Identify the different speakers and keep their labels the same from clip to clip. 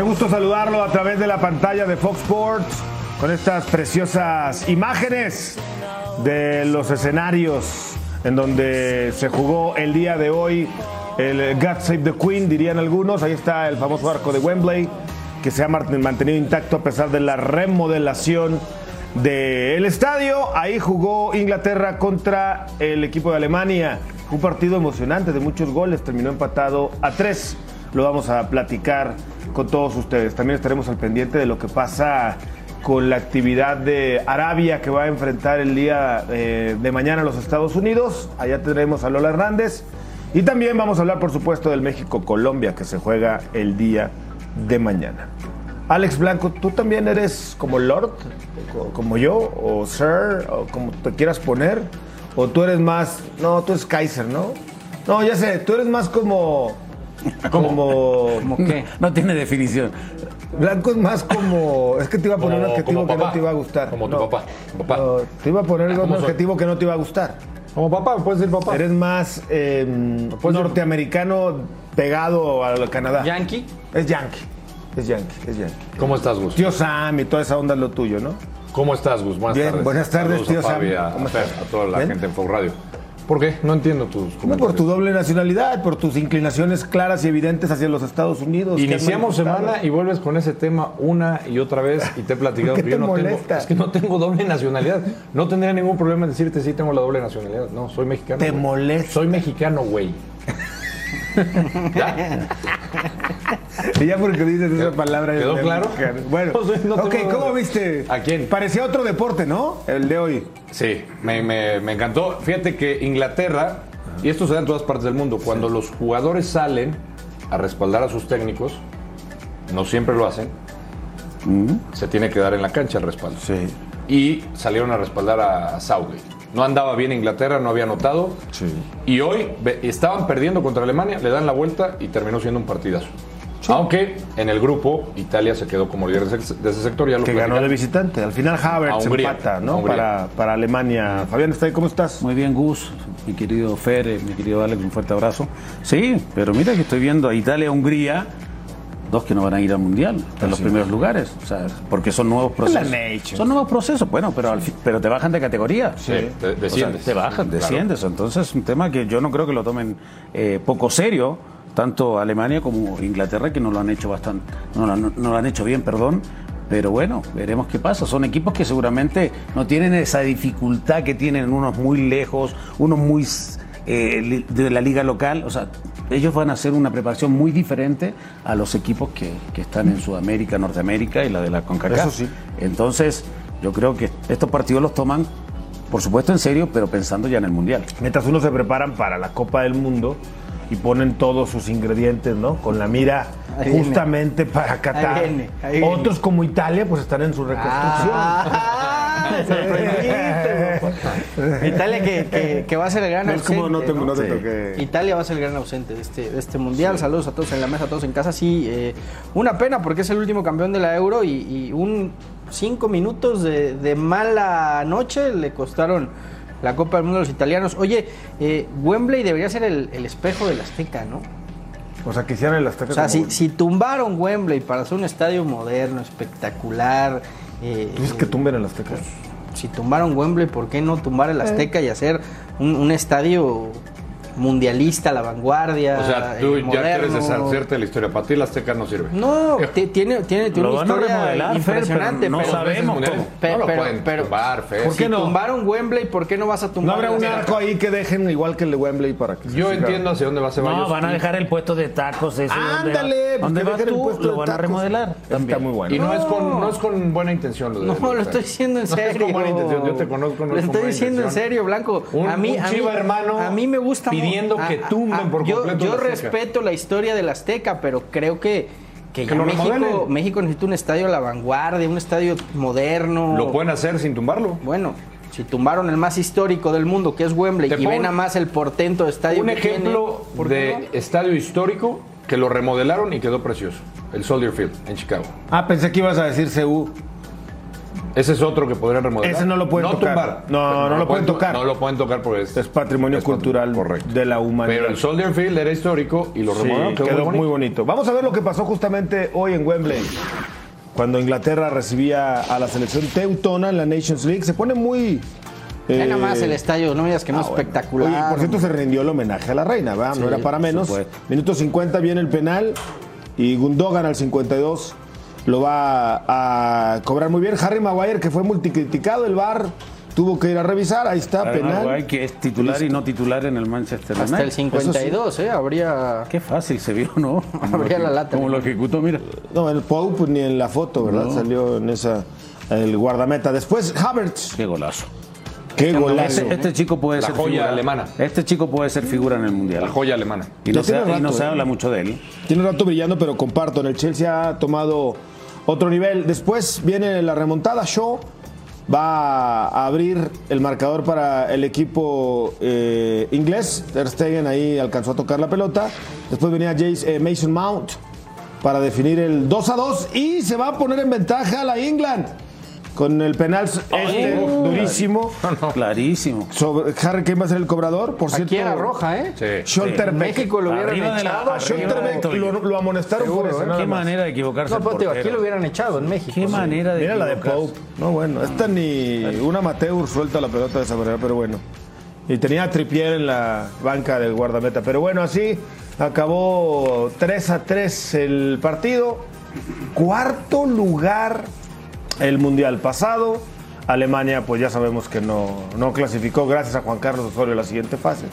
Speaker 1: Qué gusto saludarlo a través de la pantalla de Fox Sports con estas preciosas imágenes de los escenarios en donde se jugó el día de hoy el God Save the Queen, dirían algunos. Ahí está el famoso arco de Wembley que se ha mantenido intacto a pesar de la remodelación del estadio. Ahí jugó Inglaterra contra el equipo de Alemania. Un partido emocionante de muchos goles, terminó empatado a tres. Lo vamos a platicar con todos ustedes. También estaremos al pendiente de lo que pasa con la actividad de Arabia que va a enfrentar el día eh, de mañana a los Estados Unidos. Allá tendremos a Lola Hernández. Y también vamos a hablar, por supuesto, del México-Colombia que se juega el día de mañana. Alex Blanco, ¿tú también eres como Lord, como yo, o Sir, o como te quieras poner? ¿O tú eres más, no, tú eres Kaiser, ¿no? No, ya sé, tú eres más como como.
Speaker 2: ¿Cómo qué? No tiene definición.
Speaker 1: Blanco es más como. Es que te iba a poner un adjetivo que no te iba a gustar.
Speaker 3: Como tu
Speaker 1: No.
Speaker 3: papá. Papá.
Speaker 1: No, te iba a poner un adjetivo que no te iba a gustar.
Speaker 3: Como papá, puedes decir papá.
Speaker 1: Eres más eh,
Speaker 3: Pues-
Speaker 1: norteamericano pegado al Canadá.
Speaker 2: Yankee.
Speaker 1: Es yankee. Es yankee. Es yankee.
Speaker 3: ¿Cómo estás, Gus?
Speaker 1: Tío Sam y toda esa onda es lo tuyo, ¿no?
Speaker 3: ¿Cómo estás, Gus? Buenas
Speaker 1: Bien,
Speaker 3: tardes.
Speaker 1: buenas tardes,
Speaker 3: Saludos
Speaker 1: tío
Speaker 3: a Fabi,
Speaker 1: Sam.
Speaker 3: a,
Speaker 1: ¿Cómo
Speaker 3: a Fer,
Speaker 1: estás?
Speaker 3: a toda la
Speaker 1: ¿Bien?
Speaker 3: gente en Fox Radio. ¿Por qué? No entiendo tus
Speaker 1: No, por
Speaker 3: comentarios.
Speaker 1: tu doble nacionalidad, por tus inclinaciones claras y evidentes hacia los Estados Unidos.
Speaker 3: Iniciamos semana y vuelves con ese tema una y otra vez y te he platicado
Speaker 1: ¿Qué
Speaker 3: que yo no tengo,
Speaker 1: molesta?
Speaker 3: es que no tengo doble nacionalidad. No tendría ningún problema en decirte sí tengo la doble nacionalidad. No, soy mexicano.
Speaker 1: Te molesta.
Speaker 3: Soy mexicano, güey. ¿Ya?
Speaker 1: Y ya porque dices esa palabra.
Speaker 3: ¿Quedó claro?
Speaker 1: Bueno,
Speaker 3: No sé, no
Speaker 1: ok, ¿cómo viste?
Speaker 3: ¿A quién?
Speaker 1: Parecía otro deporte, ¿no? El de hoy.
Speaker 3: Sí, me, me- me encantó. Fíjate que Inglaterra, y esto se da en todas partes del mundo, cuando los jugadores salen a respaldar a sus técnicos, no siempre lo hacen, se tiene que dar en la cancha el respaldo.
Speaker 1: Sí.
Speaker 3: Y salieron a respaldar a Southgate. No andaba bien Inglaterra, no había anotado.
Speaker 1: Sí.
Speaker 3: Y hoy estaban perdiendo contra Alemania, le dan la vuelta y terminó siendo un partidazo. Aunque en el grupo Italia se quedó como líder de ese, de ese sector, ya lo
Speaker 1: Que ganó de visitante. Al final Havertz
Speaker 3: Hungría,
Speaker 1: empata, ¿no? Para, para Alemania. Fabián, ¿está ahí? ¿cómo estás?
Speaker 2: Muy bien, Gus, mi querido Fer, mi querido Alex, un fuerte abrazo. Sí, pero mira que estoy viendo a Italia, e Hungría, dos que no van a ir al Mundial, en los primeros lugares, o sea, porque son nuevos procesos.
Speaker 1: Nations.
Speaker 2: Son nuevos procesos, bueno, pero, al fin- pero te bajan de categoría.
Speaker 3: Sí,
Speaker 2: O sea,
Speaker 3: desciendes.
Speaker 2: te bajan,
Speaker 3: Claro.
Speaker 2: desciendes. Entonces es un tema que yo no creo que lo tomen eh, poco serio, tanto Alemania como Inglaterra, que no lo han hecho bastante, no lo, han- no lo han hecho bien, perdón. Pero bueno, veremos qué pasa. Son equipos que seguramente no tienen esa dificultad que tienen unos muy lejos, unos muy eh, de la liga local. O sea, ellos van a hacer una preparación muy diferente a los equipos que, que están en Sudamérica, Norteamérica y la de la CONCACAF.
Speaker 1: Eso sí.
Speaker 2: Entonces, yo creo que estos partidos los toman, por supuesto, en serio, pero pensando ya en el Mundial.
Speaker 1: Mientras unos se preparan para la Copa del Mundo y ponen todos sus ingredientes, ¿no? Con la mira
Speaker 4: Ahí viene.
Speaker 1: justamente para Qatar.
Speaker 4: Ahí viene, ahí viene.
Speaker 1: Otros como Italia, pues están en su reconstrucción.
Speaker 4: Ah. Italia que, que- que va a ser el gran
Speaker 1: No es como
Speaker 4: ausente.
Speaker 1: no no te
Speaker 2: Sí.
Speaker 4: Italia va a ser el gran ausente de este, de este mundial. Saludos a todos en la mesa, a todos en casa. Sí, eh, una pena porque es el último campeón de la Euro y, y un cinco minutos de, de mala noche le costaron la Copa del Mundo a los italianos. Oye, eh, Wembley debería ser el, el espejo del Azteca, ¿no?
Speaker 1: O sea, quisieran el Azteca
Speaker 4: O sea,
Speaker 1: como-
Speaker 4: si, si tumbaron Wembley para hacer un estadio moderno, espectacular. eh,
Speaker 1: Dices que tumben el Azteca.
Speaker 4: Si tumbaron Wembley, ¿por qué no tumbar el Azteca y hacer un, un estadio mundialista, la vanguardia.
Speaker 3: O sea, tú
Speaker 4: el
Speaker 3: ya quieres
Speaker 4: moderno.
Speaker 3: deshacerte de la historia. Para ti la Azteca no sirve.
Speaker 4: No, ti- tiene, tiene, tiene una historia impresionante.
Speaker 2: pero no
Speaker 4: pero-
Speaker 2: sabemos
Speaker 3: Mundial.
Speaker 2: cómo.
Speaker 4: Pe-
Speaker 3: no lo
Speaker 4: pero-
Speaker 3: pueden
Speaker 4: pero-
Speaker 3: tumbar, Fer.
Speaker 1: ¿Por qué
Speaker 4: Si
Speaker 1: no?
Speaker 4: tumbaron Wembley, ¿por qué no vas a
Speaker 1: No
Speaker 4: tumbar?
Speaker 1: habrá un arco ahí que dejen igual que el de Wembley para que se
Speaker 3: Yo entiendo hacia dónde va Ceballos.
Speaker 2: No, van a dejar el puesto de tacos. Ese, ¿dónde va-
Speaker 1: Ándale, pues
Speaker 2: ¿Dónde tú? Lo van a remodelar.
Speaker 1: Está muy bueno.
Speaker 3: Y no, es con,
Speaker 4: No.
Speaker 3: no es con buena intención. Lo de,
Speaker 4: No, lo estoy diciendo en
Speaker 3: No es
Speaker 4: serio.
Speaker 3: con buena intención. Yo te conozco, no
Speaker 4: Lo
Speaker 3: es con
Speaker 4: estoy diciendo en serio, Blanco.
Speaker 3: Un-
Speaker 4: a mí,
Speaker 3: un
Speaker 4: a mí-
Speaker 3: chiva hermano
Speaker 4: a mí me gusta mu-
Speaker 3: pidiendo que tumben por
Speaker 4: yo,
Speaker 3: completo
Speaker 4: Yo
Speaker 3: la Azteca.
Speaker 4: respeto la historia del Azteca, pero creo que que, ya México. México necesita un estadio a la vanguardia, un estadio moderno.
Speaker 3: Lo pueden hacer sin tumbarlo.
Speaker 4: Bueno, si tumbaron el más histórico del mundo, que es Wembley, y ven a más el portento de estadio
Speaker 3: Un
Speaker 4: que
Speaker 3: ejemplo
Speaker 4: tiene, ¿por qué
Speaker 3: de
Speaker 4: no?
Speaker 3: estadio histórico que lo remodelaron y quedó precioso. El Soldier Field en Chicago.
Speaker 1: Ah, pensé que ibas a decir CU.
Speaker 3: Ese es otro que podrían remodelar.
Speaker 1: Ese no lo pueden tocar.
Speaker 3: tumbar.
Speaker 1: No, no lo pueden tocar.
Speaker 3: No lo pueden tocar porque es,
Speaker 1: Es patrimonio
Speaker 3: es
Speaker 1: cultural
Speaker 3: Correcto.
Speaker 1: de la humanidad.
Speaker 3: Pero el Soldier Field era histórico y lo
Speaker 1: Sí,
Speaker 3: remodelaron.
Speaker 1: quedó, muy, bonito. Vamos a ver lo que pasó justamente hoy en Wembley. Cuando Inglaterra recibía a la selección teutona en la Nations League. Se pone muy... Eh,
Speaker 4: nada más el estadio, no me digas que no
Speaker 1: ah,
Speaker 4: es
Speaker 1: bueno.
Speaker 4: espectacular.
Speaker 1: Oye, por cierto, se rindió el homenaje a la reina, ¿verdad? no era para menos. Minuto 50 viene el penal y Gundogan al 52 lo va a cobrar muy bien. Harry Maguire, que fue multicriticado, el VAR tuvo que ir a revisar. Ahí está,
Speaker 2: Harry
Speaker 1: penal.
Speaker 2: Maguire, que es titular y no titular en el Manchester
Speaker 4: Hasta el
Speaker 2: United.
Speaker 4: 52, ¿eh? Habría.
Speaker 2: Qué fácil se vio, ¿no?
Speaker 4: Abría la lata.
Speaker 2: Como lo ejecutó, mira.
Speaker 1: No, el Pope ni en la foto, ¿verdad? Salió en esa el guardameta. Después Havertz.
Speaker 2: Qué golazo.
Speaker 1: Qué golazo.
Speaker 2: Este, este chico puede
Speaker 3: La
Speaker 2: ser
Speaker 3: joya
Speaker 2: figura.
Speaker 3: alemana.
Speaker 2: Este chico puede ser figura en el mundial.
Speaker 3: La joya alemana.
Speaker 2: Y no, se,
Speaker 1: tiene
Speaker 2: y no
Speaker 1: rato,
Speaker 2: se
Speaker 1: ¿eh?
Speaker 2: habla mucho de él.
Speaker 1: Tiene rato brillando, pero comparto. En el Chelsea ha tomado otro nivel. Después viene la remontada. Shaw va a abrir el marcador para el equipo eh, inglés. Ter Stegen ahí alcanzó a tocar la pelota. Después venía Jace, eh, Mason Mount para definir el 2 a 2 y se va a poner en ventaja la England con el penal este, durísimo.
Speaker 2: Clarísimo.
Speaker 1: Sobre, Harry Kane va a ser el cobrador, por cierto.
Speaker 4: Aquí era roja, ¿eh?
Speaker 3: Sí.
Speaker 4: México lo hubieran
Speaker 2: Arriba
Speaker 4: echado.
Speaker 2: la-
Speaker 1: lo, lo amonestaron por eso.
Speaker 2: Qué
Speaker 1: nada más.
Speaker 2: manera de equivocarse.
Speaker 4: No, pero te digo, aquí lo hubieran echado en México.
Speaker 2: Qué
Speaker 4: sí.
Speaker 2: manera de
Speaker 1: Mira la de. Pope. No, bueno, esta ni un amateur suelta la pelota de esa manera, pero bueno. Y tenía a Trippier en la banca del guardameta. Pero bueno, así acabó 3 a 3 el partido. Cuarto lugar el mundial pasado. Alemania, pues ya sabemos que no, no clasificó gracias a Juan Carlos Osorio a la siguiente fase,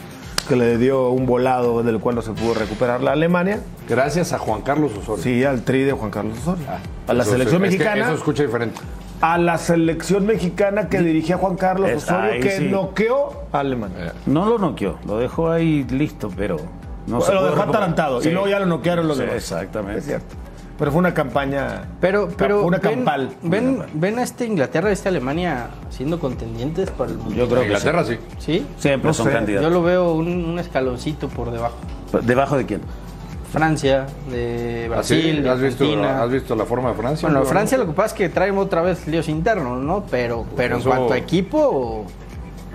Speaker 1: que le dio un volado del cual no se pudo recuperar la Alemania.
Speaker 3: Gracias a Juan Carlos Osorio.
Speaker 1: Sí, al tri de Juan Carlos Osorio. a la
Speaker 3: Eso-
Speaker 1: selección
Speaker 3: es que
Speaker 1: mexicana
Speaker 3: eso escucha diferente.
Speaker 1: a la selección mexicana que dirigía Juan Carlos
Speaker 2: Es-
Speaker 1: Osorio,
Speaker 2: ahí
Speaker 1: que
Speaker 2: sí.
Speaker 1: noqueó a Alemania.
Speaker 2: No lo noqueó, lo dejó ahí listo, pero no se
Speaker 1: lo dejó
Speaker 2: recuperar.
Speaker 1: atarantado
Speaker 2: Sí.
Speaker 1: y luego ya lo noquearon los
Speaker 2: Sí,
Speaker 1: demás.
Speaker 2: Exactamente.
Speaker 1: Es cierto. Pero fue una campaña.
Speaker 4: Pero, pero
Speaker 1: una
Speaker 4: ven,
Speaker 1: campal.
Speaker 4: ven, ven a este Inglaterra y a esta Alemania siendo contendientes para el mundial.
Speaker 2: Yo creo que
Speaker 3: Inglaterra sí.
Speaker 4: ¿Sí?
Speaker 2: siempre
Speaker 1: No
Speaker 2: son
Speaker 1: sé.
Speaker 2: candidatos.
Speaker 4: Yo lo veo un, un escaloncito por debajo.
Speaker 2: ¿Debajo de quién?
Speaker 4: Francia, de Brasil, de
Speaker 3: ¿Has, visto,
Speaker 4: Argentina.
Speaker 3: ¿Has visto la forma de Francia?
Speaker 4: Bueno, Francia lo que pasa es que traen otra vez líos internos, ¿no? Pero, pero en cuanto a equipo,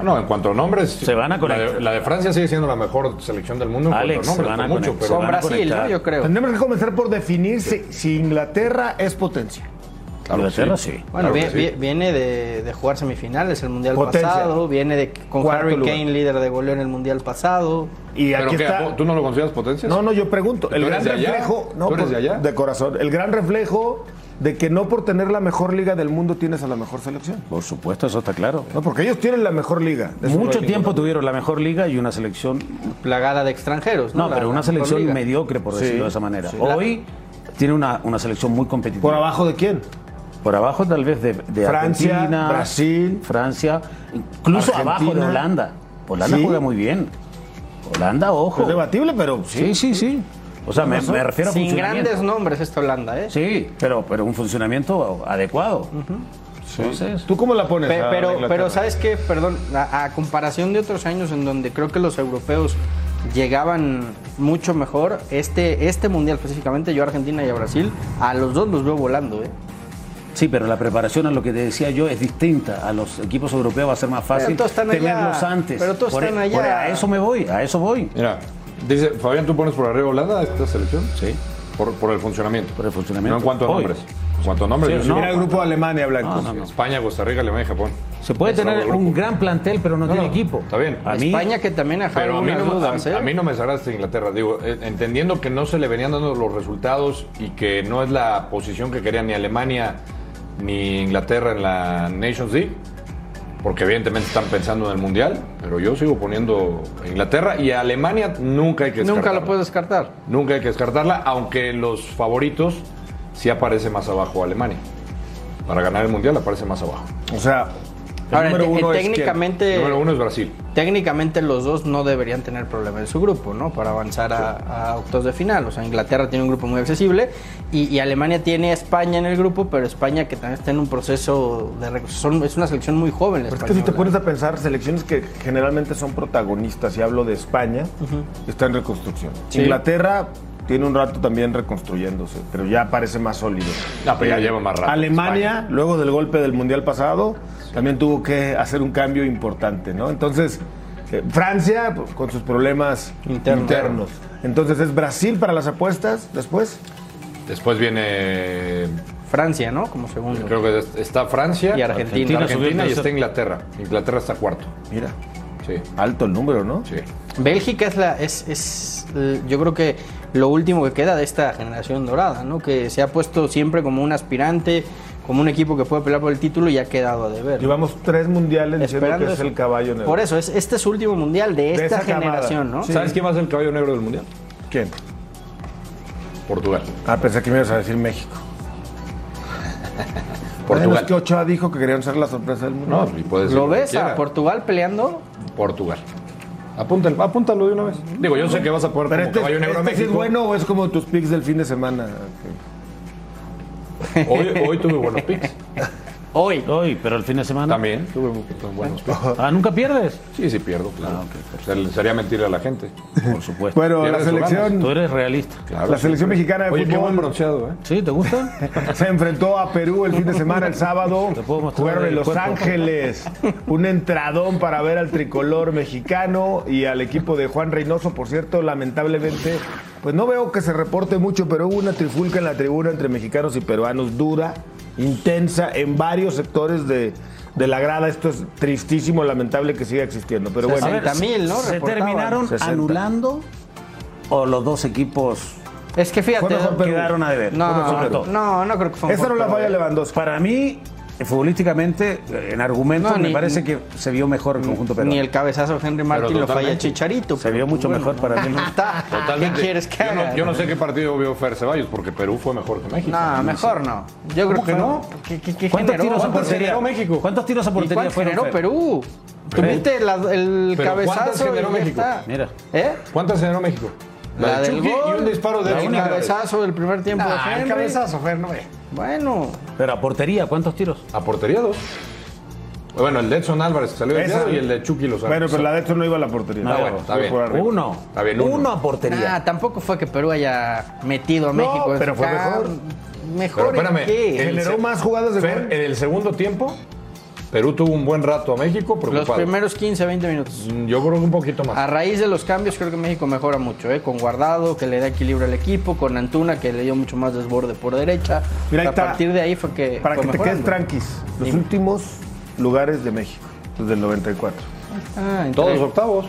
Speaker 3: No, en cuanto a nombres.
Speaker 2: Se van a
Speaker 3: la
Speaker 2: conectar.
Speaker 3: de, la de Francia sigue siendo la mejor selección del mundo en
Speaker 2: Alex,
Speaker 3: cuanto a nombres.
Speaker 2: se van a
Speaker 3: mucho,
Speaker 2: conectar.
Speaker 3: pero
Speaker 4: con Brasil. Yo creo.
Speaker 1: Tendremos que comenzar por definir si, si Inglaterra es potencia.
Speaker 3: Claro,
Speaker 2: Inglaterra
Speaker 3: sí.
Speaker 2: sí.
Speaker 4: Bueno,
Speaker 3: Claro
Speaker 4: vi-
Speaker 3: que sí.
Speaker 4: vi- viene de, de jugar semifinales el Mundial
Speaker 1: Potencia.
Speaker 4: pasado, viene de con
Speaker 1: Cuarto
Speaker 4: Harry
Speaker 1: lugar.
Speaker 4: Kane líder de goleo en el Mundial pasado.
Speaker 1: Y
Speaker 3: ¿Pero
Speaker 1: aquí
Speaker 3: qué?
Speaker 1: está.
Speaker 3: ¿Tú no lo consideras potencia?
Speaker 1: No, no, yo pregunto. El
Speaker 3: ¿Tú
Speaker 1: gran
Speaker 3: allá?
Speaker 1: reflejo. No,
Speaker 3: ¿Tú eres
Speaker 1: por-
Speaker 3: de allá?
Speaker 1: de corazón. El gran reflejo de que no por tener la mejor liga del mundo tienes a la mejor selección.
Speaker 2: Por supuesto, eso está claro.
Speaker 1: No, porque ellos tienen la mejor liga. No
Speaker 2: Mucho tiempo tuvieron la mejor liga y una selección.
Speaker 4: plagada de extranjeros, ¿no?
Speaker 2: No,
Speaker 4: La-
Speaker 2: pero una selección
Speaker 4: liga.
Speaker 2: mediocre, por decirlo
Speaker 1: Sí,
Speaker 2: de esa manera.
Speaker 4: sí.
Speaker 2: Hoy tiene una, una selección muy competitiva.
Speaker 1: ¿Por abajo de quién?
Speaker 2: Por abajo tal vez de, de
Speaker 1: Francia,
Speaker 2: Argentina,
Speaker 1: Brasil,
Speaker 2: Francia, incluso
Speaker 1: Argentina.
Speaker 2: abajo de Holanda. Holanda
Speaker 1: Sí.
Speaker 2: juega muy bien. Holanda, ojo.
Speaker 1: Es debatible, pero sí.
Speaker 2: Sí, sí, sí. O sea, me, me refiero a
Speaker 4: Sin grandes nombres esta Holanda, ¿eh?
Speaker 2: Sí, pero, pero un funcionamiento adecuado. Entonces,
Speaker 1: ¿Tú cómo la pones?
Speaker 4: Pe- pero, pero ¿sabes qué? Perdón, a, a comparación de otros años en donde creo que los europeos llegaban mucho mejor, este, este mundial específicamente, yo a Argentina y a Brasil, a los dos los veo volando, ¿eh?
Speaker 2: sí, pero la preparación a lo que te decía yo es distinta. A los equipos europeos va a ser más fácil
Speaker 4: todos están allá.
Speaker 2: tenerlos antes.
Speaker 4: Pero todos
Speaker 2: Por-
Speaker 4: están allá.
Speaker 2: por- a eso me voy, a eso voy.
Speaker 3: Mira, dice, Fabián, ¿tú pones por arriba Holanda esta selección?
Speaker 2: Sí.
Speaker 3: Por, por el funcionamiento.
Speaker 2: Por el funcionamiento.
Speaker 3: No en cuanto a
Speaker 2: Hoy.
Speaker 3: nombres. cuanto a nombre,
Speaker 2: Sí, no.
Speaker 1: Mira el grupo de Alemania, Blanco.
Speaker 2: No, no, no.
Speaker 3: España, Costa Rica, Alemania y Japón.
Speaker 2: Se puede
Speaker 3: Es
Speaker 2: tener un gran plantel, pero no,
Speaker 3: No,
Speaker 2: tiene equipo.
Speaker 3: está bien.
Speaker 2: A mí,
Speaker 4: España que también ha
Speaker 3: Pero a mí, no,
Speaker 4: dudas,
Speaker 3: a,
Speaker 4: ¿eh?
Speaker 3: a mí no me desagrada Inglaterra. Digo, eh, entendiendo que no se le venían dando los resultados y que no es la posición que quería ni Alemania ni Inglaterra en la Nations League, porque evidentemente están pensando en el Mundial, pero yo sigo poniendo a Inglaterra y a Alemania nunca hay que
Speaker 4: Nunca
Speaker 3: descartarla.
Speaker 4: lo puedes descartar.
Speaker 3: Nunca hay que descartarla, aunque los favoritos sí aparece más abajo Alemania. Para ganar el Mundial aparece más abajo.
Speaker 1: O sea, el
Speaker 4: Ahora,
Speaker 1: número uno es quién?
Speaker 4: técnicamente,
Speaker 3: El número uno es Brasil.
Speaker 4: técnicamente los dos no deberían tener problema en su grupo, ¿no? Para avanzar a, a octavos de final. O sea, Inglaterra tiene un grupo muy accesible y, y Alemania tiene a España en el grupo, pero España que también está en un proceso de son- es una selección muy joven. La
Speaker 1: Pero es que si te pones a pensar, selecciones que generalmente son protagonistas, y hablo de España, está en reconstrucción.
Speaker 4: Sí.
Speaker 1: Inglaterra tiene un rato también reconstruyéndose, pero ya parece más sólido.
Speaker 3: No, pero ya lleva más rato.
Speaker 1: Alemania, luego del golpe del Mundial pasado, también tuvo que hacer un cambio importante, ¿no? Entonces, eh, Francia, pues, con sus problemas
Speaker 4: Internos.
Speaker 1: internos. Entonces, ¿es Brasil para las apuestas después?
Speaker 3: Después viene
Speaker 4: Francia, ¿no? Como segundo.
Speaker 3: Creo que es- está Francia,
Speaker 4: Y Argentina.
Speaker 3: Argentina,
Speaker 2: Argentina
Speaker 3: y está. Inglaterra. Inglaterra está cuarto.
Speaker 1: Mira,
Speaker 3: Sí,
Speaker 1: alto el número, ¿no?
Speaker 3: sí.
Speaker 4: Bélgica es la es, es yo creo que lo último que queda de esta generación dorada, ¿no? Que se ha puesto siempre como un aspirante, como un equipo que puede pelear por el título y ha quedado a deber.
Speaker 1: Llevamos tres mundiales diciendo
Speaker 4: Esperando
Speaker 1: que es el caballo negro.
Speaker 4: Por eso, es, este es su último mundial de esta
Speaker 1: camada.
Speaker 4: generación, ¿no?
Speaker 1: Sí.
Speaker 3: ¿Sabes quién va a ser el caballo negro del mundial?
Speaker 1: ¿Quién?
Speaker 3: Portugal.
Speaker 1: Ah, pensé que me ibas a decir México. Bueno,
Speaker 3: Portugal.
Speaker 1: es que Ochoa dijo que querían ser la sorpresa del mundo.
Speaker 3: No, y puede ser
Speaker 4: ¿Lo ves a Portugal peleando?
Speaker 3: Portugal. Apúntalo, apúntalo de una vez. Digo, yo sé que vas a poner
Speaker 1: Pero
Speaker 3: como
Speaker 1: este,
Speaker 3: caballo negro a
Speaker 1: este sí
Speaker 3: México.
Speaker 1: es bueno o es como tus picks del fin de semana.
Speaker 3: Hoy, hoy tuve buenos picks.
Speaker 4: Hoy.
Speaker 2: Hoy, pero el fin de semana.
Speaker 3: También tuve buenos picks.
Speaker 2: Ah, nunca pierdes.
Speaker 3: Sí, sí pierdo, claro.
Speaker 2: Ah,
Speaker 3: Sería mentir a la gente.
Speaker 2: Por supuesto.
Speaker 1: Bueno, la selección,
Speaker 2: Tú eres realista.
Speaker 3: Claro,
Speaker 1: la selección
Speaker 3: siempre.
Speaker 1: mexicana de
Speaker 3: Oye, qué buen
Speaker 1: fútbol
Speaker 3: bronceado, ¿eh?
Speaker 2: ¿Sí? ¿Te gusta?
Speaker 1: se enfrentó a Perú el fin de semana, el sábado.
Speaker 2: Te puedo mostrar
Speaker 1: Jugaron en Los
Speaker 2: cuerpo.
Speaker 1: Ángeles. Un entradón para ver al tricolor mexicano y al equipo de Juan Reynoso. Por cierto, lamentablemente, pues no veo que se reporte mucho, pero hubo una trifulca en la tribuna entre mexicanos y peruanos dura, intensa, en varios sectores de, de la grada. Esto es tristísimo, lamentable que siga existiendo. Pero bueno,
Speaker 4: A ver, 60.000, ¿no?
Speaker 2: ¿Se
Speaker 4: Reportaban.
Speaker 2: terminaron
Speaker 1: 60.
Speaker 2: anulando o los dos equipos
Speaker 4: Es que fíjate.
Speaker 2: Quedaron a deber?
Speaker 4: no, no, no creo que fue
Speaker 1: esa no la falla Lewandowski.
Speaker 2: Para mí, futbolísticamente, eh, en argumentos,
Speaker 4: No,
Speaker 2: me
Speaker 4: ni-
Speaker 2: parece que se vio mejor el conjunto peruano.
Speaker 4: Ni el cabezazo de Henry Martin lo falla. Chicharito.
Speaker 2: Se vio mucho
Speaker 4: bueno,
Speaker 2: mejor para mí. ¿no?
Speaker 4: Está.
Speaker 3: Totalmente.
Speaker 4: ¿Qué quieres que
Speaker 3: yo no,
Speaker 4: haga?
Speaker 3: yo no sé qué partido vio Fer Ceballos, porque Perú fue mejor que México.
Speaker 4: No, mejor no. Yo creo
Speaker 3: ¿Cómo
Speaker 4: que no.
Speaker 3: no?
Speaker 4: ¿Qué, qué, qué
Speaker 2: ¿Cuántos
Speaker 4: generó?
Speaker 2: tiros a
Speaker 3: ¿Cuántos
Speaker 2: portería?
Speaker 3: generó México?
Speaker 2: ¿Cuántos tiros a
Speaker 4: ¿Y
Speaker 2: portería fueron?
Speaker 4: generó
Speaker 2: Fer?
Speaker 4: Perú? Tuviste el
Speaker 3: Pero ¿cuántas
Speaker 4: cabezazo
Speaker 3: generó
Speaker 4: y ya
Speaker 3: México?
Speaker 4: está.
Speaker 2: Mira.
Speaker 4: ¿Eh?
Speaker 3: ¿Cuántas generó México? La, de
Speaker 4: del gol,
Speaker 3: y un disparo de
Speaker 4: el
Speaker 3: Edson Álvarez.
Speaker 4: cabezazo del primer tiempo
Speaker 3: Ah,
Speaker 4: de
Speaker 3: el
Speaker 4: Henry.
Speaker 3: cabezazo, Fer, no.
Speaker 4: Bueno,
Speaker 2: Pero a portería, ¿cuántos tiros?
Speaker 3: A portería dos. Bueno, el de Edson Álvarez que salió
Speaker 1: Esa.
Speaker 3: y el de Chucky los
Speaker 1: Bueno, pero la de esto no iba a la portería.
Speaker 3: Ah, bueno, está bien.
Speaker 2: Uno.
Speaker 3: Está bien, uno.
Speaker 2: a portería.
Speaker 4: nah, tampoco fue que Perú haya metido a México. en
Speaker 1: pero fue mejor.
Speaker 4: ¿Mejor
Speaker 3: Pero espérame,
Speaker 4: en qué?
Speaker 3: el-
Speaker 1: Generó más jugadas de
Speaker 3: Fer,
Speaker 1: gol.
Speaker 3: en el segundo tiempo, Perú tuvo un buen rato a México
Speaker 4: Los
Speaker 3: preocupado.
Speaker 4: primeros 15, 20 minutos.
Speaker 3: Mm, Yo creo que un poquito más.
Speaker 4: A raíz de los cambios, creo que México mejora mucho, ¿eh? Con Guardado, que le da equilibrio al equipo, con Antuna, que le dio mucho más desborde por derecha.
Speaker 1: Mira,
Speaker 4: a partir de ahí fue que.
Speaker 1: Para
Speaker 4: fue
Speaker 1: que te quedes
Speaker 4: mejorando.
Speaker 1: tranquis, los
Speaker 4: Dime.
Speaker 1: últimos lugares de México, desde el 94.
Speaker 4: Ah,
Speaker 3: Todos octavos.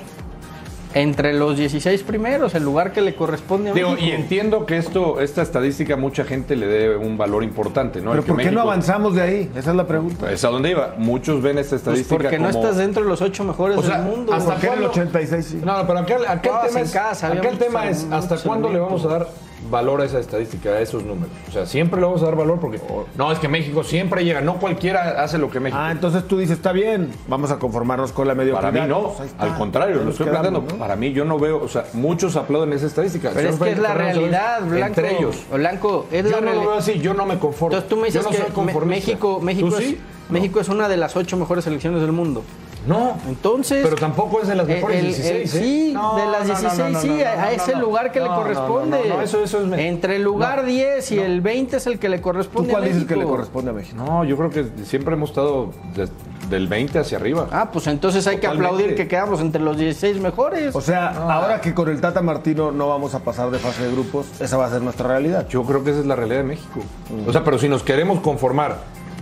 Speaker 4: Entre los 16 primeros, el lugar que le corresponde a
Speaker 3: Digo,
Speaker 4: México.
Speaker 3: y entiendo que esto, esta estadística mucha gente le dé un valor importante, ¿no?
Speaker 1: Pero
Speaker 3: El
Speaker 1: ¿por qué no avanzamos de ahí? Esa es la pregunta.
Speaker 3: Es a dónde iba. Muchos ven esta
Speaker 4: Pues
Speaker 3: estadística
Speaker 4: porque no estás dentro de los ocho mejores
Speaker 3: O sea,
Speaker 4: del mundo.
Speaker 3: hasta
Speaker 1: ¿Por qué en el
Speaker 3: cuándo?
Speaker 1: 86 sí?
Speaker 3: No, no, pero aquel, aquel tema
Speaker 4: en
Speaker 3: es,
Speaker 4: casa,
Speaker 3: aquel tema es hasta cuándo le vamos a dar valor a esa estadística, a esos números. O sea, siempre le vamos a dar valor porque no, es que México siempre llega, no cualquiera hace lo que México.
Speaker 1: Ah, entonces tú dices, está bien, vamos a conformarnos con la mediocridad.
Speaker 3: para mí no,
Speaker 1: Pues
Speaker 3: al contrario, lo estoy planteando.
Speaker 1: ¿no?
Speaker 3: Para mí yo no veo, o sea, muchos aplauden esa estadística.
Speaker 4: Pero es que es la realidad, Blanco.
Speaker 3: Entre ellos.
Speaker 4: Blanco, es
Speaker 3: Yo
Speaker 4: la
Speaker 3: no lo
Speaker 4: realidad.
Speaker 3: veo así, yo no me conformo.
Speaker 4: Entonces tú me dices
Speaker 3: yo no soy
Speaker 4: que
Speaker 3: conformista.
Speaker 4: México, México,
Speaker 3: ¿Tú
Speaker 4: es,
Speaker 3: sí?
Speaker 4: México es una de las ocho mejores selecciones del mundo.
Speaker 3: No.
Speaker 4: Entonces.
Speaker 3: Pero tampoco es de las
Speaker 4: el-
Speaker 3: mejores
Speaker 4: el-
Speaker 3: 16,
Speaker 4: el-
Speaker 3: ¿eh?
Speaker 4: Sí,
Speaker 3: No,
Speaker 4: de las
Speaker 3: no, no,
Speaker 4: 16,
Speaker 3: no,
Speaker 4: sí,
Speaker 3: no, no,
Speaker 4: a, ese
Speaker 3: no.
Speaker 4: lugar que
Speaker 3: No,
Speaker 4: le
Speaker 3: no, no,
Speaker 4: corresponde.
Speaker 3: no, no, eso- eso es
Speaker 4: Entre el lugar
Speaker 3: No.
Speaker 4: 10 y el 20 es el que le
Speaker 1: ¿Tú
Speaker 4: corresponde
Speaker 1: cuál
Speaker 4: a
Speaker 1: dices que le corresponde a México?
Speaker 3: No, yo creo que siempre hemos estado de- del 20 hacia arriba.
Speaker 4: Ah, pues entonces hay que aplaudir que quedamos entre los 16 mejores.
Speaker 1: O sea, ahora que con el Tata Martino no vamos a pasar de fase de grupos, esa va a ser nuestra realidad.
Speaker 3: Yo creo que esa es la realidad de México. O sea, pero si nos queremos conformar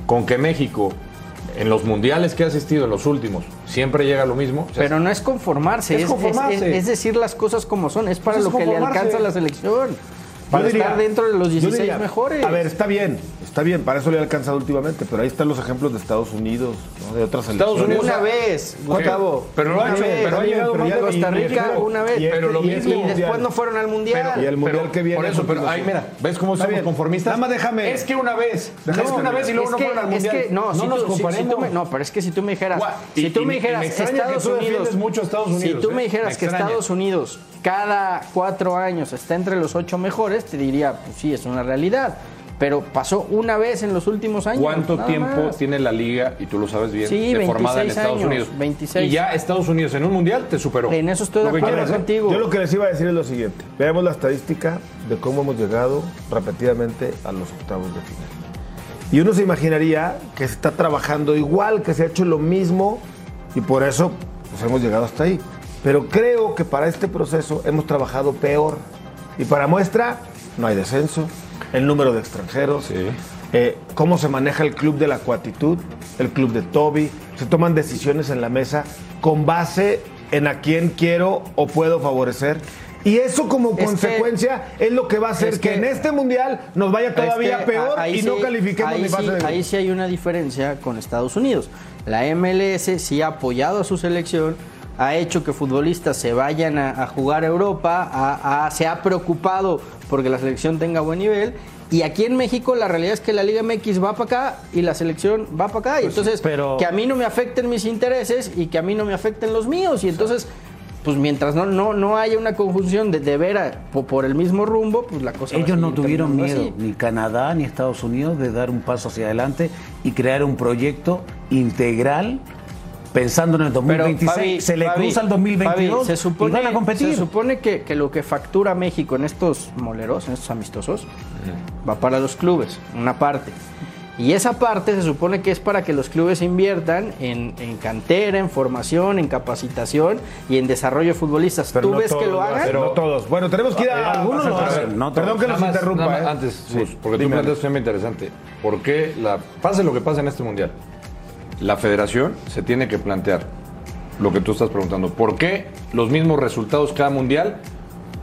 Speaker 3: con que México, en los mundiales que ha asistido, en los últimos, siempre llega lo mismo. o sea,
Speaker 4: Pero no es conformarse,
Speaker 3: Es conformarse.
Speaker 4: es- es decir las cosas como son, es para
Speaker 3: Es
Speaker 4: lo que le alcanza la selección. Para
Speaker 1: diría-
Speaker 4: estar dentro de los
Speaker 1: yo
Speaker 4: 16
Speaker 1: diría,
Speaker 4: mejores.
Speaker 1: A ver, está bien, está bien, para eso le ha alcanzado últimamente, pero ahí están los ejemplos de Estados Unidos, ¿no? de otras
Speaker 3: Estados. Unidos-
Speaker 4: una vez, Gustavo.
Speaker 3: Pero no ha hecho-
Speaker 4: vez.
Speaker 3: pero ha llegado
Speaker 1: pero ya-.
Speaker 4: Costa Rica
Speaker 1: y-
Speaker 4: una vez.
Speaker 1: y-
Speaker 3: Pero lo
Speaker 1: y-
Speaker 3: mismo
Speaker 4: y
Speaker 1: mundial.
Speaker 4: después no fueron al mundial.
Speaker 1: Y el mundial
Speaker 3: Pero-
Speaker 1: que viene.
Speaker 3: Por eso,
Speaker 1: es
Speaker 3: pero ahí mira, ¿ves cómo somos
Speaker 1: bien.
Speaker 3: conformistas?
Speaker 1: Nada más déjame.
Speaker 3: Es que una vez,
Speaker 1: Déjame
Speaker 3: es que una vez y luego
Speaker 4: es
Speaker 3: no
Speaker 4: que,
Speaker 3: fueron al
Speaker 4: es
Speaker 3: mundial.
Speaker 4: que no, si
Speaker 3: nos
Speaker 4: tú- si- si tú me- no, pero es que si tú me dijeras, si tú me dijeras Estados
Speaker 3: tú
Speaker 4: Unidos,
Speaker 3: mucho a Estados
Speaker 4: si
Speaker 3: Unidos,
Speaker 4: tú
Speaker 3: ¿eh?
Speaker 4: me dijeras
Speaker 3: Me
Speaker 4: que. Estados Unidos cada cuatro años está entre los ocho mejores, te diría, pues sí, es una realidad. Pero pasó una vez en los últimos años.
Speaker 3: ¿Cuánto tiempo
Speaker 4: más.
Speaker 3: tiene la liga, y tú lo sabes bien,
Speaker 4: Sí,
Speaker 3: de formada en
Speaker 4: 26
Speaker 3: Estados
Speaker 4: años,
Speaker 3: Unidos?
Speaker 4: 26.
Speaker 3: Y ya Estados Unidos en un mundial te superó.
Speaker 4: En eso estoy de acuerdo
Speaker 3: ¿eh?
Speaker 4: contigo.
Speaker 1: Yo lo que les iba a decir es lo siguiente. Veamos la estadística de cómo hemos llegado repetidamente a los octavos de final. Y uno se imaginaría que se está trabajando igual, que se ha hecho lo mismo y por eso pues, hemos llegado hasta ahí. Pero creo que para este proceso hemos trabajado peor. Y para muestra, no hay descenso, el número de extranjeros,
Speaker 3: Sí.
Speaker 1: eh, cómo se maneja el club de la cuatitud, el club de Toby, se toman decisiones en la mesa con base en a quién quiero o puedo favorecer. Y eso como consecuencia es lo que va a hacer
Speaker 4: es
Speaker 1: que,
Speaker 4: que-
Speaker 1: en este mundial nos vaya todavía
Speaker 4: Es que
Speaker 1: peor
Speaker 4: ahí
Speaker 1: y no califiquemos
Speaker 4: ahí
Speaker 1: ni fase
Speaker 4: sí,
Speaker 1: de grupos.
Speaker 4: Ahí sí hay una diferencia con Estados Unidos. La MLS sí ha apoyado a su selección, ha hecho que futbolistas se vayan a, a jugar a Europa, se ha preocupado porque la selección tenga buen nivel. Y aquí en México la realidad es que la Liga MX va para acá y la selección va para acá. y entonces,
Speaker 2: pero-
Speaker 4: que a mí no me afecten mis intereses y que a mí no me afecten los míos. Y entonces, pues mientras no, no, no haya una conjunción de, de ver a- po- por, el mismo rumbo, pues la cosa va a
Speaker 2: Ellos no tuvieron miedo,
Speaker 4: así.
Speaker 2: ni Canadá ni Estados Unidos, de dar un paso hacia adelante y crear un proyecto integral pensando en el 2026.
Speaker 4: Fabi,
Speaker 2: se le
Speaker 4: Fabi,
Speaker 2: cruza el 2022
Speaker 4: Fabi, se supone,
Speaker 2: y van a competir.
Speaker 4: Se supone que, que lo que factura México en estos moleros, en estos amistosos, va para los clubes, una parte. Y esa parte se supone que es para que los clubes inviertan en, en cantera, en formación, en capacitación y en desarrollo de futbolistas.
Speaker 1: Pero
Speaker 4: ¿Tú
Speaker 1: no
Speaker 4: ves que lo hagan?
Speaker 1: no todos. Bueno, tenemos que ir a...
Speaker 2: Algunos lo
Speaker 1: a-
Speaker 2: hacen, no
Speaker 1: Perdón que
Speaker 3: más,
Speaker 1: interrumpa.
Speaker 3: más,
Speaker 1: ¿eh?
Speaker 3: Antes,
Speaker 1: Sí,
Speaker 3: porque tú planteas un tema interesante. ¿Por qué, la, pase lo que pase en este mundial, la federación se tiene que plantear lo que tú estás preguntando? ¿Por qué los mismos resultados cada mundial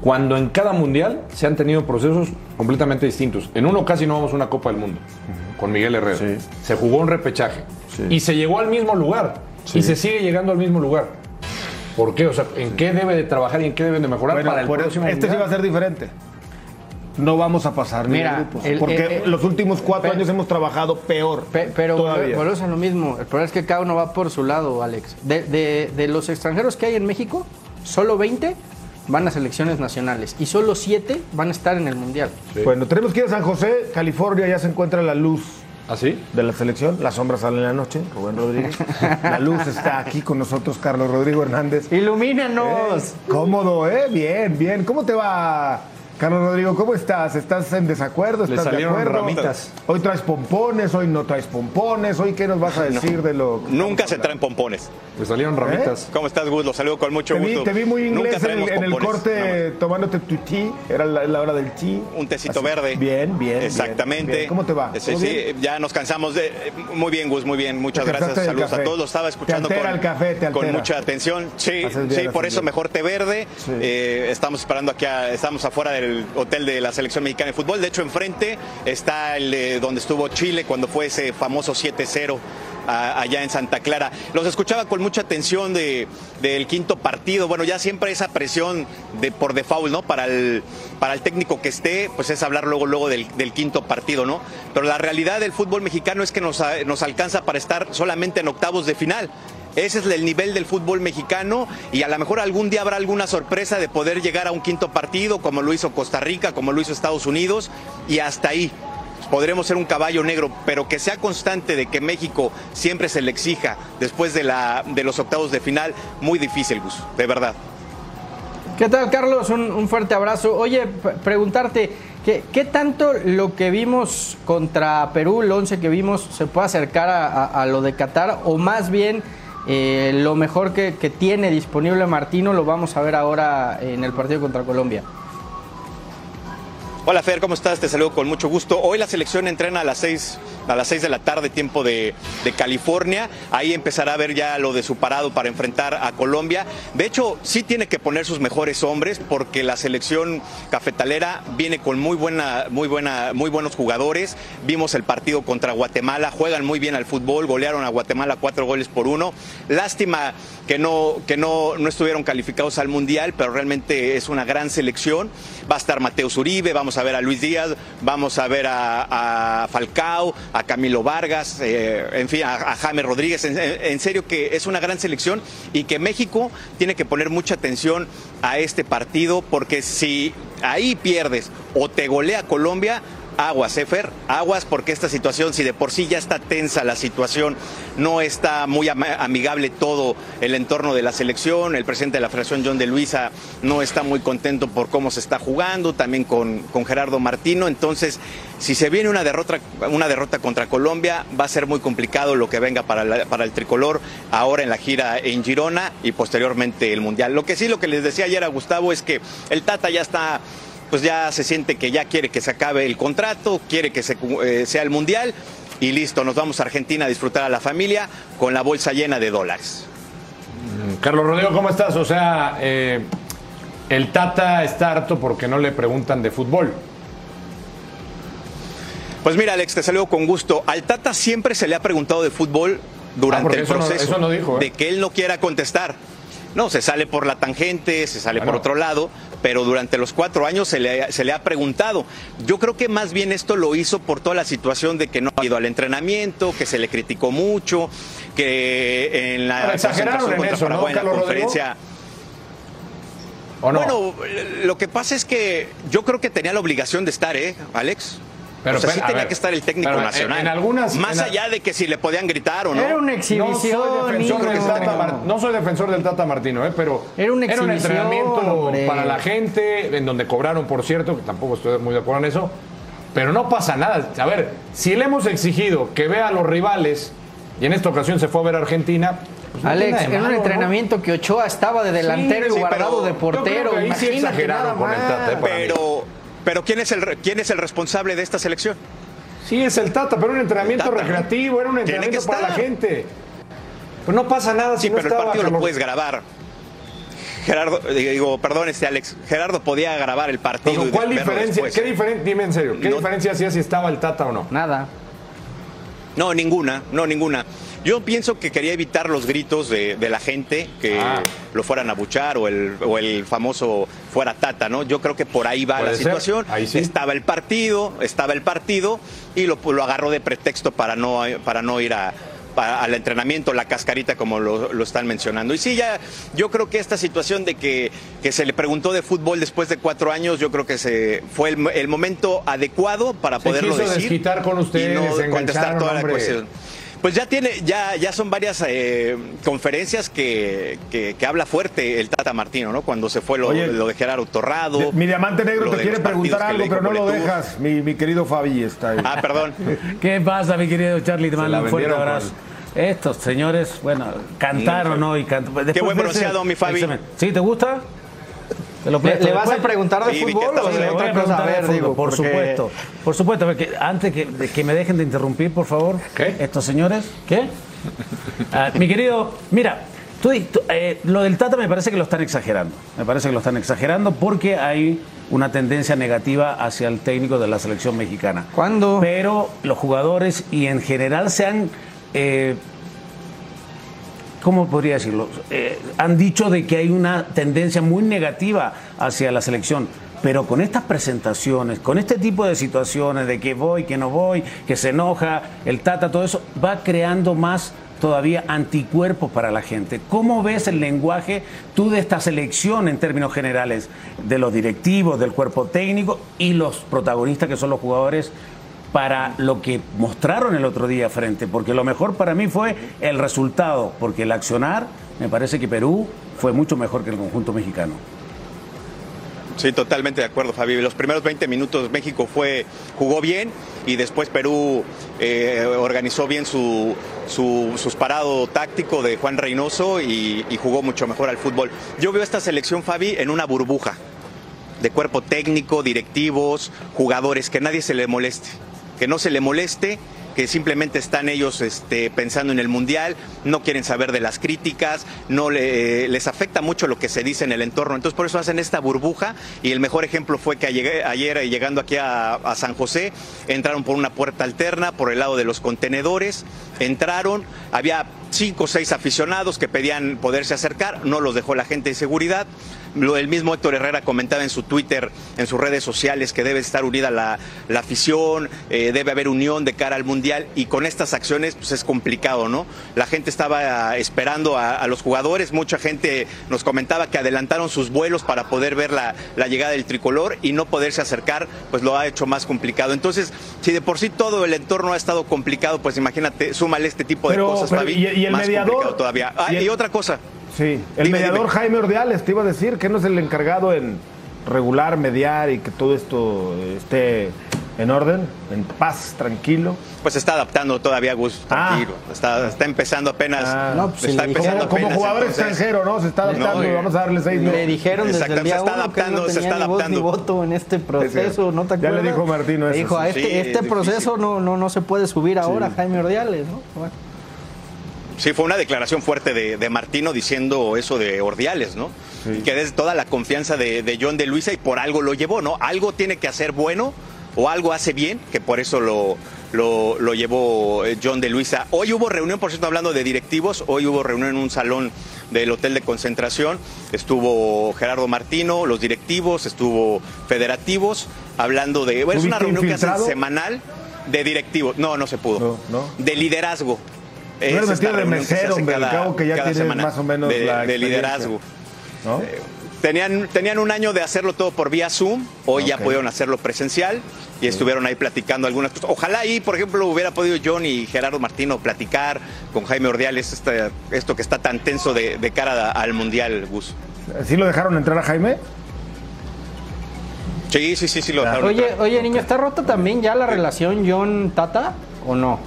Speaker 3: cuando en cada mundial se han tenido procesos completamente distintos? En uno casi no vamos a una Copa del Mundo con Miguel Herrera.
Speaker 1: Sí.
Speaker 3: Se jugó un repechaje
Speaker 1: Sí.
Speaker 3: y se llegó al mismo lugar
Speaker 1: Sí.
Speaker 3: y se sigue llegando al mismo lugar. ¿Por qué? O sea, ¿en qué debe de trabajar y en qué deben de mejorar
Speaker 1: Bueno,
Speaker 3: para el próximo
Speaker 1: este sí va a ser diferente. No vamos a pasar ni
Speaker 4: Mira,
Speaker 1: grupos.
Speaker 4: el-
Speaker 1: porque
Speaker 4: el- el-
Speaker 1: los últimos cuatro años hemos trabajado peor.
Speaker 4: Pe- pero
Speaker 1: todavía.
Speaker 4: volvemos a lo mismo. El problema es que cada uno va por su lado, Alex. De, de- de los extranjeros que hay en México, solo 20 van a selecciones nacionales y solo 7 van a estar en el Mundial.
Speaker 1: Bueno, tenemos que ir a San José, California, ya se encuentra la luz
Speaker 3: ¿Ah, sí?
Speaker 1: de la selección. La sombra sale en la noche, Rubén Rodríguez. La luz está aquí con nosotros, Carlos Rodrigo Hernández.
Speaker 4: ¡Ilumínanos!
Speaker 1: Eh, Cómodo, ¿eh? Bien, bien. ¿Cómo te va, Carlos Rodrigo? ¿Cómo estás? ¿Estás en desacuerdo?
Speaker 3: Le
Speaker 1: ¿Estás de acuerdo?
Speaker 3: ramitas.
Speaker 1: Hoy traes pompones, hoy no traes pompones. ¿Hoy qué nos vas a decir de lo que
Speaker 5: Nunca se traen pompones.
Speaker 3: Le salieron ramitas.
Speaker 5: ¿Cómo estás, Gus? Los saludo con mucho
Speaker 1: Te vi,
Speaker 5: gusto.
Speaker 1: te vi muy inglés en, el corte tomándote tu tea. Era la, la hora del tea.
Speaker 5: Un tecito
Speaker 1: Así.
Speaker 5: verde.
Speaker 1: Bien, bien.
Speaker 5: Exactamente.
Speaker 1: bien. ¿Cómo te va?
Speaker 5: Sí,
Speaker 1: ¿Todo
Speaker 5: sí, ya nos cansamos de. Muy bien, Gus, muy bien. Muchas
Speaker 1: Te
Speaker 5: gracias. Saludos a todos. Lo estaba escuchando con,
Speaker 1: el café, te
Speaker 5: con
Speaker 1: altera.
Speaker 5: mucha atención. Sí, sí, por eso
Speaker 1: bien.
Speaker 5: mejor té verde.
Speaker 1: Sí.
Speaker 5: Eh, estamos esperando aquí, a- estamos afuera del hotel de la Selección Mexicana de Fútbol. De hecho, enfrente está el de donde estuvo Chile cuando fue ese famoso 7-0 a- allá en Santa Clara. Los escuchaba con mucha atención de, del quinto partido. Bueno, ya siempre esa presión de por default, ¿no? Para el, para el técnico que esté, pues es hablar luego, luego del, del quinto partido, ¿no? Pero la realidad del fútbol mexicano es que nos, nos alcanza para estar solamente en octavos de final. Ese es el nivel del fútbol mexicano y a lo mejor algún día habrá alguna sorpresa de poder llegar a un quinto partido como lo hizo Costa Rica, como lo hizo Estados Unidos y hasta ahí podremos ser un caballo negro, pero que sea constante de que México siempre se le exija después de, la, de los octavos de final, muy difícil, Gus, de verdad.
Speaker 4: ¿Qué tal, Carlos? Un, fuerte abrazo. Oye, preguntarte, ¿qué, ¿Qué, tanto lo que vimos contra Perú, el 11 que vimos, se puede acercar a lo de Qatar? O más bien, eh, lo mejor que, que tiene disponible Martino lo vamos a ver ahora en el partido contra Colombia.
Speaker 5: Hola Fer, ¿cómo estás? Te saludo con mucho gusto. Hoy la selección entrena a las 6, a las 6 de la tarde, tiempo de, California. Ahí empezará a ver ya lo de su parado para enfrentar a Colombia. De hecho, sí tiene que poner sus mejores hombres porque la selección cafetalera viene con muy buena, muy buena, muy buenos jugadores. Vimos el partido contra Guatemala, juegan muy bien al fútbol, golearon a Guatemala cuatro goles por uno. Lástima que no, que no, no estuvieron calificados al Mundial, pero realmente es una gran selección. Va a estar Mateo Zuribe, vamos a ver a Luis Díaz, vamos a ver a, a Falcao, a Camilo Vargas, eh, en fin, a, a Jaime Rodríguez. En, en serio que es una gran selección y que México tiene que poner mucha atención a este partido porque si ahí pierdes o te golea Colombia, aguas, Efer, aguas porque esta situación, si de por sí ya está tensa la situación, no está muy amigable todo el entorno de la selección, el presidente de la Federación, John de Luisa, no está muy contento por cómo se está jugando, también con, con Gerardo Martino, entonces si se viene una derrota, una derrota contra Colombia, va a ser muy complicado lo que venga para, para el tricolor ahora en la gira en Girona y posteriormente el Mundial. Lo que sí, lo que les decía ayer a Gustavo es que el Tata ya está pues ya se siente que ya quiere que se acabe el contrato, quiere que se, eh, sea el mundial y listo, nos vamos a Argentina a disfrutar a la familia con la bolsa llena de dólares.
Speaker 3: Carlos Rodrigo, ¿cómo estás? O sea, eh, el Tata está harto porque no le preguntan de fútbol.
Speaker 5: Pues mira, Alex, te saludo con gusto. Al Tata siempre se le ha preguntado de fútbol durante el
Speaker 3: eso no-
Speaker 5: proceso
Speaker 3: eso no dijo, ¿eh?
Speaker 5: de que él no quiera contestar. No, se sale por la tangente, se sale por otro lado, pero durante los cuatro años se le, se le ha preguntado. Yo creo que más bien esto lo hizo por toda la situación de que no ha ido al entrenamiento, que se le criticó mucho, que en la concentración
Speaker 3: en
Speaker 5: contra
Speaker 3: eso, ¿no,
Speaker 5: Paraguay, en la
Speaker 3: Carlos Rodrigo?
Speaker 5: conferencia.
Speaker 3: ¿O no?
Speaker 5: Bueno, lo que pasa es que yo creo que tenía la obligación de estar, ¿eh, Alex?
Speaker 3: Pero,
Speaker 5: o sea,
Speaker 3: espera,
Speaker 5: sí
Speaker 3: a
Speaker 5: tenía
Speaker 3: ver,
Speaker 5: que estar el técnico
Speaker 3: pero
Speaker 5: nacional.
Speaker 3: en algunas-
Speaker 5: Más
Speaker 3: en
Speaker 5: allá de que si le podían gritar o no.
Speaker 4: Era una
Speaker 3: No
Speaker 4: exhibición.
Speaker 3: soy, defensor del
Speaker 4: niño.
Speaker 3: Tata Mar- no soy defensor del Tata Martino, ¿eh? pero
Speaker 4: Era una exhibición,
Speaker 3: entrenamiento
Speaker 4: hombre.
Speaker 3: para la gente, en donde cobraron, por cierto, que tampoco estoy muy de acuerdo en eso, pero no pasa nada. A ver, si le hemos exigido que vea a los rivales, y en esta ocasión se fue a ver a Argentina, pues no
Speaker 4: Alex, era un entrenamiento que Ochoa estaba de delantero
Speaker 5: sí,
Speaker 4: y guardado
Speaker 5: pero
Speaker 4: de
Speaker 5: yo
Speaker 4: portero.
Speaker 3: creo que ahí sí
Speaker 4: Imagínate
Speaker 3: exageraron
Speaker 4: nada
Speaker 3: con el Tata. ¿eh? para mí.
Speaker 5: Pero, ¿quién, es el, ¿quién es el responsable de esta selección?
Speaker 3: Sí, es el Tata, pero un entrenamiento recreativo, era un
Speaker 5: Tiene que
Speaker 3: entrenamiento para la
Speaker 5: estar.
Speaker 3: gente. Pues no pasa nada si
Speaker 5: Sí,
Speaker 3: no
Speaker 5: pero el partido lo puedes grabar. Gerardo, eh, digo, perdón, este Alex. Gerardo podía grabar el partido.
Speaker 3: ¿Cuál diferencia?
Speaker 5: después.
Speaker 3: ¿Qué diferencia? Dime en serio, ¿qué
Speaker 5: No.
Speaker 3: diferencia hacía si estaba el Tata o no?
Speaker 4: Nada.
Speaker 5: No, ninguna, no, ninguna. Yo pienso que quería evitar los gritos de, de la gente que
Speaker 3: Ah.
Speaker 5: lo fueran a buchar o el, o el famoso fuera tata, ¿no? Yo creo que por ahí va la
Speaker 3: ser,
Speaker 5: situación.
Speaker 3: ahí sí.
Speaker 5: Estaba el partido, estaba el partido y lo, lo agarró de pretexto para no, para no ir a, al entrenamiento, la cascarita como lo, lo están mencionando. Y sí, ya, yo creo que esta situación de que, que se le preguntó de fútbol después de cuatro años, yo creo que se fue el, el momento adecuado para
Speaker 3: Se
Speaker 5: poderlo
Speaker 3: quiso
Speaker 5: decir.
Speaker 3: desquitar con ustedes,
Speaker 5: y no contestar toda la cuestión. Pues ya tiene, ya, ya son varias eh, conferencias que, que, que habla fuerte el Tata Martino, ¿no? Cuando se fue lo,
Speaker 1: Oye,
Speaker 5: lo de Gerardo Torrado.
Speaker 1: Mi diamante negro te quiere preguntar algo, pero no lo dejas. Mi, mi querido Fabi está ahí.
Speaker 5: Ah, perdón.
Speaker 2: ¿Qué pasa, mi querido Charlie? Te mando un fuerte abrazo. Estos señores, bueno, cantaron hoy. Cant... Después
Speaker 5: buen bronceado, mi Fabi.
Speaker 2: ¿Sí te gusta? ¿Te lo
Speaker 4: ¿Le, vas a preguntar de
Speaker 5: Sí,
Speaker 4: fútbol o de
Speaker 5: ahí.
Speaker 2: Le voy
Speaker 4: otra
Speaker 2: a
Speaker 4: cosa? A
Speaker 2: preguntar de
Speaker 4: ver,
Speaker 2: fútbol,
Speaker 4: digo,
Speaker 2: por
Speaker 4: porque-
Speaker 2: supuesto. Por supuesto, porque antes que, de que me dejen de interrumpir, por favor.
Speaker 3: ¿Qué?
Speaker 2: Estos señores. ¿Qué? Ah, mi querido, mira, tú, tú, eh, lo del Tata me parece que lo están exagerando. Me parece que lo están exagerando porque hay una tendencia negativa hacia el técnico de la selección mexicana.
Speaker 4: ¿Cuándo?
Speaker 2: Pero los jugadores y en general se han. eh, ¿Cómo podría decirlo? Eh, han dicho de que hay una tendencia muy negativa hacia la selección. Pero con estas presentaciones, con este tipo de situaciones de que voy, que no voy, que se enoja, el tata, todo eso, va creando más todavía anticuerpos para la gente. ¿Cómo ves el lenguaje tú de esta selección en términos generales, de los directivos, del cuerpo técnico y los protagonistas que son los jugadores para lo que mostraron el otro día frente, porque lo mejor para mí fue el resultado, porque el accionar, me parece que Perú fue mucho mejor que el conjunto mexicano.
Speaker 5: Sí, totalmente de acuerdo, Fabi. Los primeros 20 minutos México fue jugó bien y después Perú eh, organizó bien su, su, su parado táctico de Juan Reynoso y, y jugó mucho mejor al fútbol. Yo veo esta selección, Fabi, en una burbuja de cuerpo técnico, directivos, jugadores, que nadie se le moleste, que no se le moleste que simplemente están ellos este, pensando en el mundial, no quieren saber de las críticas, no le- les afecta mucho lo que se dice en el entorno. Entonces por eso hacen esta burbuja y el mejor ejemplo fue que ayer, ayer eh, llegando aquí a, a San José, entraron por una puerta alterna, por el lado de los contenedores, entraron, había cinco o seis aficionados que pedían poderse acercar, no los dejó la gente de seguridad. Lo, el mismo Héctor Herrera comentaba en su Twitter, en sus redes sociales, que debe estar unida la, la afición, eh, debe haber unión de cara al Mundial y con estas acciones pues es complicado, ¿no? La gente estaba esperando a, a los jugadores, mucha gente nos comentaba que adelantaron sus vuelos para poder ver la, la llegada del tricolor y no poderse acercar, pues lo ha hecho más complicado. Entonces, si de por sí todo el entorno ha estado complicado, pues imagínate, súmale este tipo de
Speaker 1: Pero-
Speaker 5: cosas,
Speaker 1: pero, ¿y- y el
Speaker 5: más
Speaker 1: mediador?
Speaker 5: complicado todavía. Ah,
Speaker 1: ¿Y el-
Speaker 5: y otra cosa,
Speaker 1: Sí, el
Speaker 5: Dime,
Speaker 1: mediador
Speaker 5: dime.
Speaker 1: Jaime Ordiales te iba a decir que no es el encargado en regular, mediar y que todo esto eh, esté en orden, en paz, tranquilo.
Speaker 5: Pues se está adaptando todavía Gus,
Speaker 1: Ah.
Speaker 5: tranquilo. Está, está empezando apenas.
Speaker 1: Ah.
Speaker 4: No, pues,
Speaker 5: está empezando
Speaker 1: Como, como
Speaker 5: apenas.
Speaker 1: jugador
Speaker 5: entonces-
Speaker 1: extranjero, ¿no? Se está adaptando,
Speaker 5: No, y-
Speaker 1: vamos a darle seis
Speaker 4: Le
Speaker 1: meses.
Speaker 4: dijeron desde el día
Speaker 5: se está
Speaker 4: uno que
Speaker 5: adaptando,
Speaker 4: no
Speaker 5: se
Speaker 4: tenía
Speaker 5: está
Speaker 4: ni voz ni
Speaker 5: adaptando.
Speaker 4: voto en este proceso, ¿no te
Speaker 1: Ya le
Speaker 4: acuerdas?
Speaker 1: dijo Martino eso,
Speaker 4: Dijo, a
Speaker 1: sí.
Speaker 4: este,
Speaker 5: Sí,
Speaker 4: este
Speaker 5: es
Speaker 4: proceso
Speaker 5: difícil.
Speaker 4: no, no, no se puede subir ahora, Jaime Ordiales, ¿no? Bueno.
Speaker 5: Sí, fue una declaración fuerte de, de Martino diciendo eso de Ordiales, ¿no? Que des toda la confianza de, de John de Luisa y por algo lo llevó, ¿no? Algo tiene que hacer bueno o algo hace bien, que por eso lo, lo, lo llevó eh, John de Luisa. Hoy hubo reunión, por cierto, hablando de directivos, hoy hubo reunión en un salón del hotel de concentración. Estuvo Gerardo Martino, los directivos, estuvo federativos, hablando de. Bueno, es una
Speaker 1: ¿Tuviste
Speaker 5: reunión que hacen semanal de directivos. No, no se pudo.
Speaker 1: No, no.
Speaker 5: De liderazgo.
Speaker 1: No
Speaker 5: Es esta
Speaker 1: metido de mesero, hombre,
Speaker 5: cada-
Speaker 1: cabo que ya
Speaker 5: semana
Speaker 1: más o menos
Speaker 5: de,
Speaker 1: la
Speaker 5: de
Speaker 1: experiencia.
Speaker 5: liderazgo.
Speaker 1: ¿no?
Speaker 5: Tenían, tenían un año de hacerlo todo por vía Zoom, hoy ya pudieron hacerlo presencial y estuvieron ahí platicando algunas cosas. Ojalá ahí, por ejemplo, hubiera podido John y Gerardo Martino platicar con Jaime Ordiales esta- esto que está tan tenso de, de cara a- al Mundial, Gus.
Speaker 1: ¿Sí lo dejaron entrar a Jaime?
Speaker 5: Sí, sí, sí, sí lo dejaron
Speaker 4: Oye,
Speaker 5: entrar.
Speaker 4: oye, niño, ¿está rota también ya la relación John-Tata o no?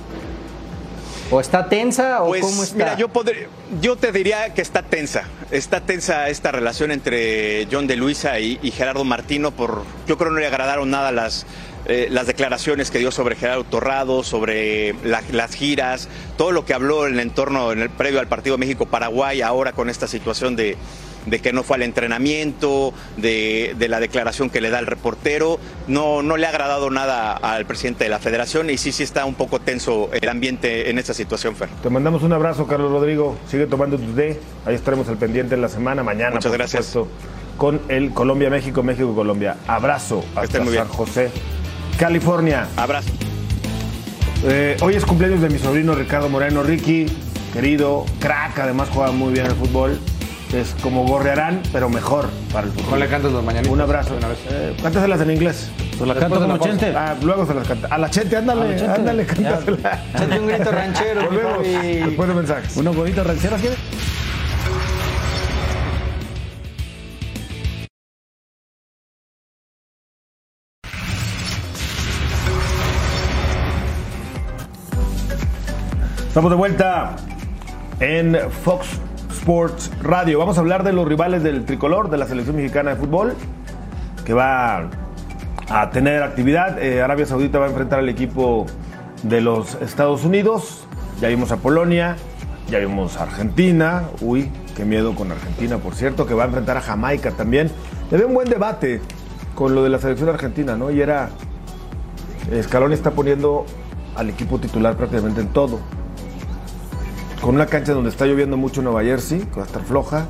Speaker 4: ¿O está tensa o
Speaker 5: Pues
Speaker 4: cómo está?
Speaker 5: mira, yo, podré- yo te diría que está tensa. Está tensa esta relación entre John de Luisa y, y Gerardo Martino. Por, yo creo que no le agradaron nada las, eh, las declaraciones que dio sobre Gerardo Torrado, sobre la- las giras, todo lo que habló en el entorno, en el previo al partido México-Paraguay, ahora con esta situación de, de que no fue al entrenamiento, de, de la declaración que le da el reportero. No, no le ha agradado nada al presidente de la federación y sí, sí está un poco tenso el ambiente en esta situación, Fer.
Speaker 1: Te mandamos un abrazo, Carlos Rodrigo. Sigue tomando tu té. Ahí estaremos al pendiente en la semana, mañana,
Speaker 5: Muchas
Speaker 1: por
Speaker 5: gracias.
Speaker 1: supuesto, con el Colombia-México, México-Colombia. Abrazo hasta
Speaker 5: muy bien.
Speaker 1: San José, California.
Speaker 5: Abrazo.
Speaker 1: Eh, hoy es cumpleaños de mi sobrino Ricardo Moreno. Ricky, querido, crack, además juega muy bien al fútbol. Es como gorrearán, pero mejor para el fútbol.
Speaker 3: ¿Cuál le cantas los mañanitos?
Speaker 1: Un abrazo.
Speaker 3: Una vez.
Speaker 1: Eh, cántaselas en inglés.
Speaker 2: ¿Tú la
Speaker 3: Después
Speaker 2: cantas
Speaker 3: de la
Speaker 2: como. Chente?
Speaker 1: Ah, luego se las canta. A la chente, ándale,
Speaker 2: la Chente.
Speaker 1: ándale, cántasela.
Speaker 4: Échate un grito ranchero,
Speaker 1: Volvemos después de mensajes.
Speaker 2: ¿Unos huevitos rancheros quieres?
Speaker 1: Estamos de vuelta en Fox Sports Radio. Vamos a hablar de los rivales del tricolor de la selección mexicana de fútbol, que va a tener actividad. Eh, Arabia Saudita va a enfrentar al equipo de los Estados Unidos. Ya vimos a Polonia, ya vimos a Argentina. Uy, qué miedo con Argentina, por cierto, que va a enfrentar a Jamaica también. Le veo un buen debate con lo de la selección argentina, ¿no? Y era. Scaloni está poniendo al equipo titular prácticamente en todo con una cancha donde está lloviendo mucho en Nueva Jersey, que va a estar floja,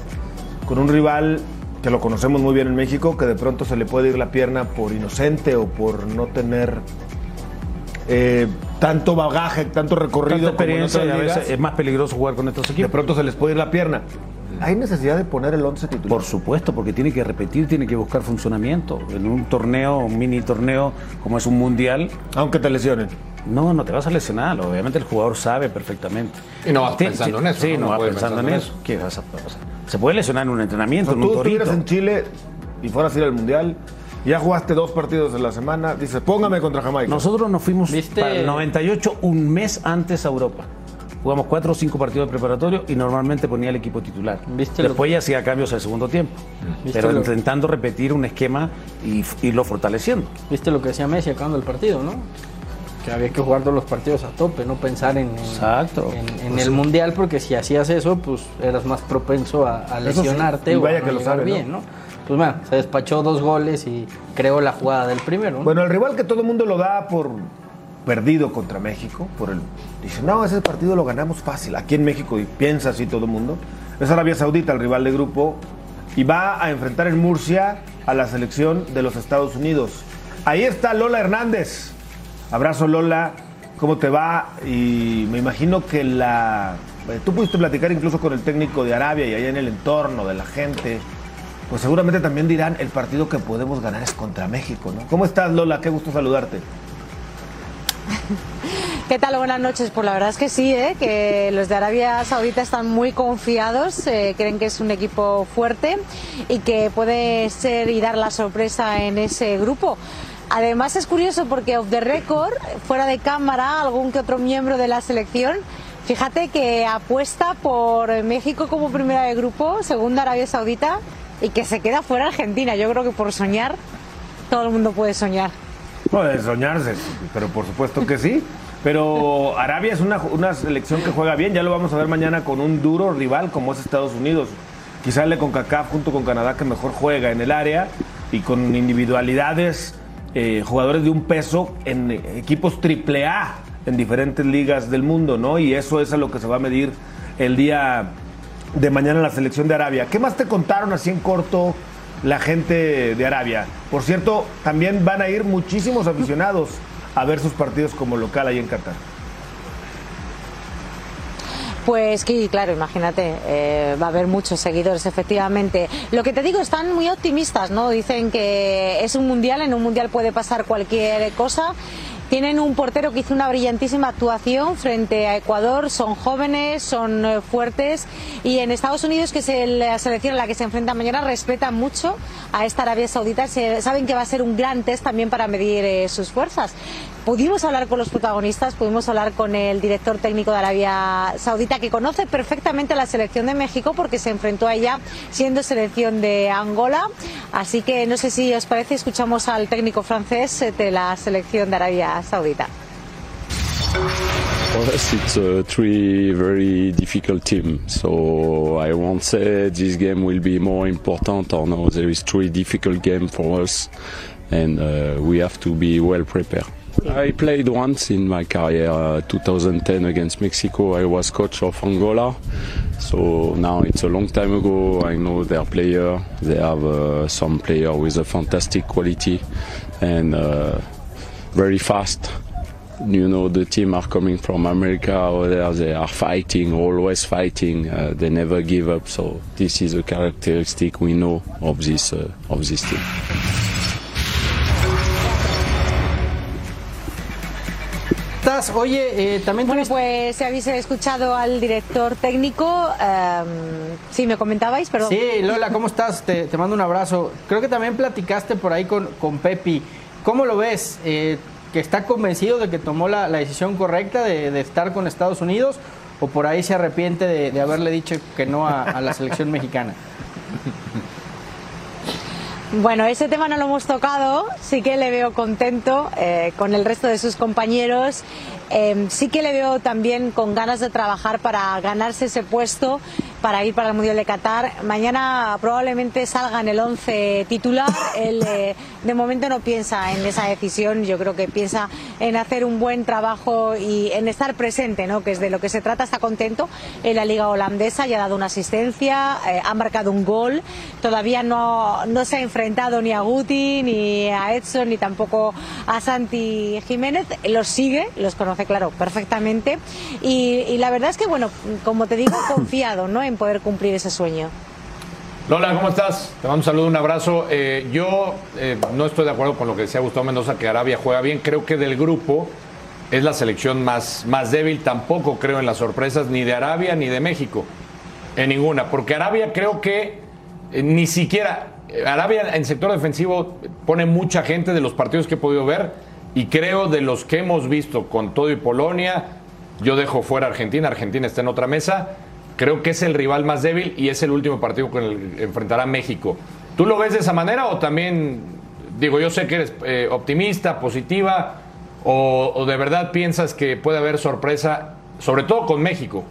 Speaker 1: con un rival que lo conocemos muy bien en México, que de pronto se le puede ir la pierna por inocente o por no tener eh, tanto bagaje, tanto recorrido
Speaker 2: Tanta
Speaker 1: como en
Speaker 2: experiencia
Speaker 1: otras
Speaker 2: y a
Speaker 1: ligas.
Speaker 2: veces es más peligroso jugar con estos
Speaker 1: De
Speaker 2: equipos.
Speaker 1: pronto se les puede ir la pierna. ¿Hay necesidad de poner el 11 titular?
Speaker 2: Por supuesto, porque tiene que repetir, tiene que buscar funcionamiento. En un torneo, un mini torneo como es un mundial,
Speaker 1: Aunque te lesionen.
Speaker 2: No, no te vas a lesionar. Obviamente el jugador sabe perfectamente.
Speaker 3: Y no vas
Speaker 2: Ti-
Speaker 3: pensando
Speaker 2: ti-
Speaker 3: en eso,
Speaker 2: Sí,
Speaker 3: ¿no?
Speaker 2: no, vas pensando en
Speaker 3: pensando en
Speaker 2: eso. ¿Qué vas a- o sea, se puede lesionar en un
Speaker 1: O
Speaker 2: entrenamiento,
Speaker 1: sea,
Speaker 2: en un
Speaker 1: tú estuvieras
Speaker 2: torito.
Speaker 1: en Chile, y fueras a ir al Mundial, ya jugaste dos partidos en la semana, dices, póngame contra Jamaica.
Speaker 2: Nosotros nos fuimos
Speaker 4: ¿Viste?
Speaker 2: para el 98 un mes antes a Europa. Jugamos cuatro o cinco partidos preparatorios y normalmente ponía el equipo titular.
Speaker 4: ¿Viste lo-
Speaker 2: Después ya hacía cambios al segundo tiempo.
Speaker 4: ¿Viste
Speaker 2: Pero
Speaker 4: lo-
Speaker 2: intentando repetir un esquema y irlo fortaleciendo.
Speaker 4: Viste lo que decía Messi acabando el partido, ¿no? Que había que jugar todos los partidos a tope, no pensar en, en-
Speaker 2: Exacto.
Speaker 4: en, en el mundial, porque si hacías eso, pues eras más propenso a, a
Speaker 1: sí,
Speaker 4: lesionarte
Speaker 1: y
Speaker 4: o
Speaker 1: vaya
Speaker 4: a no
Speaker 1: que lo sabe, ¿no?
Speaker 4: bien, ¿no? Pues bueno, se despachó dos goles y creó la jugada del primero, ¿no?
Speaker 1: Bueno, el rival que todo el mundo lo da por perdido contra México, por el dice, no, ese partido lo ganamos fácil. Aquí en México, y piensa así todo el mundo, es Arabia Saudita, el rival de grupo, y va a enfrentar en Murcia a la selección de los Estados Unidos. Ahí está Lola Hernández. Abrazo Lola, ¿cómo te va? Y me imagino que la... eh, Tú pudiste platicar incluso con el técnico de Arabia y allá en el entorno de la gente. Pues seguramente también dirán, el partido que podemos ganar es contra México, ¿no? ¿Cómo estás, Lola? Qué gusto saludarte.
Speaker 6: ¿Qué tal? Buenas noches. Pues la verdad es que sí, ¿eh? que los de Arabia Saudita están muy confiados, eh, creen que es un equipo fuerte y que puede ser y dar la sorpresa en ese grupo. Además es curioso porque off the record, fuera de cámara, algún que otro miembro de la selección, fíjate que apuesta por México como primera de grupo, segunda Arabia Saudita y que se queda fuera Argentina. Yo creo que por soñar, todo el mundo puede soñar.
Speaker 1: Puede soñarse, pero por supuesto que sí. Pero Arabia es una, una selección que juega bien, ya lo vamos a ver mañana con un duro rival como es Estados Unidos. Quizá le con CACAF junto con Canadá que mejor juega en el área y con individualidades, eh, jugadores de un peso en equipos triple A en diferentes ligas del mundo, ¿no? Y eso es a lo que se va a medir el día de mañana en la selección de Arabia. ¿Qué más te contaron así en corto la gente de Arabia? Por cierto, también van a ir muchísimos aficionados a ver sus partidos como local ahí en Qatar.
Speaker 6: Pues sí, claro, imagínate, eh, va a haber muchos seguidores, efectivamente. Lo que te digo, están muy optimistas, ¿no? Dicen que es un mundial, en un mundial puede pasar cualquier cosa. Tienen un portero que hizo una brillantísima actuación frente a Ecuador, son jóvenes, son eh, fuertes y en Estados Unidos, que es la selección a la que se enfrenta mañana, respetan mucho a esta Arabia Saudita, saben que va a ser un gran test también para medir eh, sus fuerzas. Pudimos hablar con los protagonistas, pudimos hablar con el director técnico de Arabia Saudita, que conoce perfectamente la selección de México porque se enfrentó a ella siendo selección de Angola. Así que no sé si os parece, escuchamos al técnico francés eh, de la selección de Arabia Saudita.
Speaker 7: For us, it's a three very difficult team. So I won't say this game will be more important or no. There is three difficult game for us, and uh, we have to be well prepared. I played once in my career, uh, 2010 against Mexico. I was coach of Angola. So now it's a long time ago. I know their player. They have uh, some player with a fantastic quality and uh, very fast you know the team are coming from America over there they are fighting always fighting uh, they never give up so this is a characteristic we know of this uh, of this team
Speaker 4: Oye, eh, también
Speaker 6: Bueno, pues si habéis escuchado al director técnico, eh, sí, me comentabais, perdón.
Speaker 4: Sí, Lola, ¿cómo estás? Te, te mando un abrazo. Creo que también platicaste por ahí con, con Pepi. ¿Cómo lo ves? Eh, ¿Que está convencido de que tomó la, la decisión correcta de, de estar con Estados Unidos? ¿O por ahí se arrepiente de, de haberle dicho que no a, a la selección mexicana?
Speaker 6: Bueno, ese tema no lo hemos tocado, sí que le veo contento eh, con el resto de sus compañeros, Eh, sí que le veo también con ganas de trabajar para ganarse ese puesto, para ir para el Mundial de Qatar. Mañana probablemente salga en el 11 titular, eh, de momento no piensa en esa decisión, yo creo que piensa en hacer un buen trabajo y en estar presente, ¿no? que es de lo que se trata, está contento en la liga holandesa, ya ha dado una asistencia, eh, ha marcado un gol, todavía no, no se ha enfrentado ni a Guti, ni a Edson, ni tampoco a Santi Jiménez, los sigue, los conoce claro perfectamente y, y la verdad es que bueno, como te digo, confiado ¿no? en poder cumplir ese sueño.
Speaker 3: Lola, ¿cómo estás? Te mando un saludo, un abrazo. Eh, yo eh, no estoy de acuerdo con lo que decía Gustavo Mendoza, que Arabia juega bien. Creo que del grupo es la selección más, más débil. Tampoco creo en las sorpresas ni de Arabia ni de México. En ninguna. Porque Arabia creo que eh, ni siquiera Arabia en sector defensivo pone mucha gente de los partidos que he podido ver y creo de los que hemos visto con todo y Polonia, yo dejo fuera Argentina, Argentina está en otra mesa, creo que es el rival más débil y es el último partido con el que enfrentará México. ¿Tú lo ves de esa manera o también, digo, yo sé que eres eh, optimista, positiva, o, o de verdad piensas que puede haber sorpresa, sobre todo con México?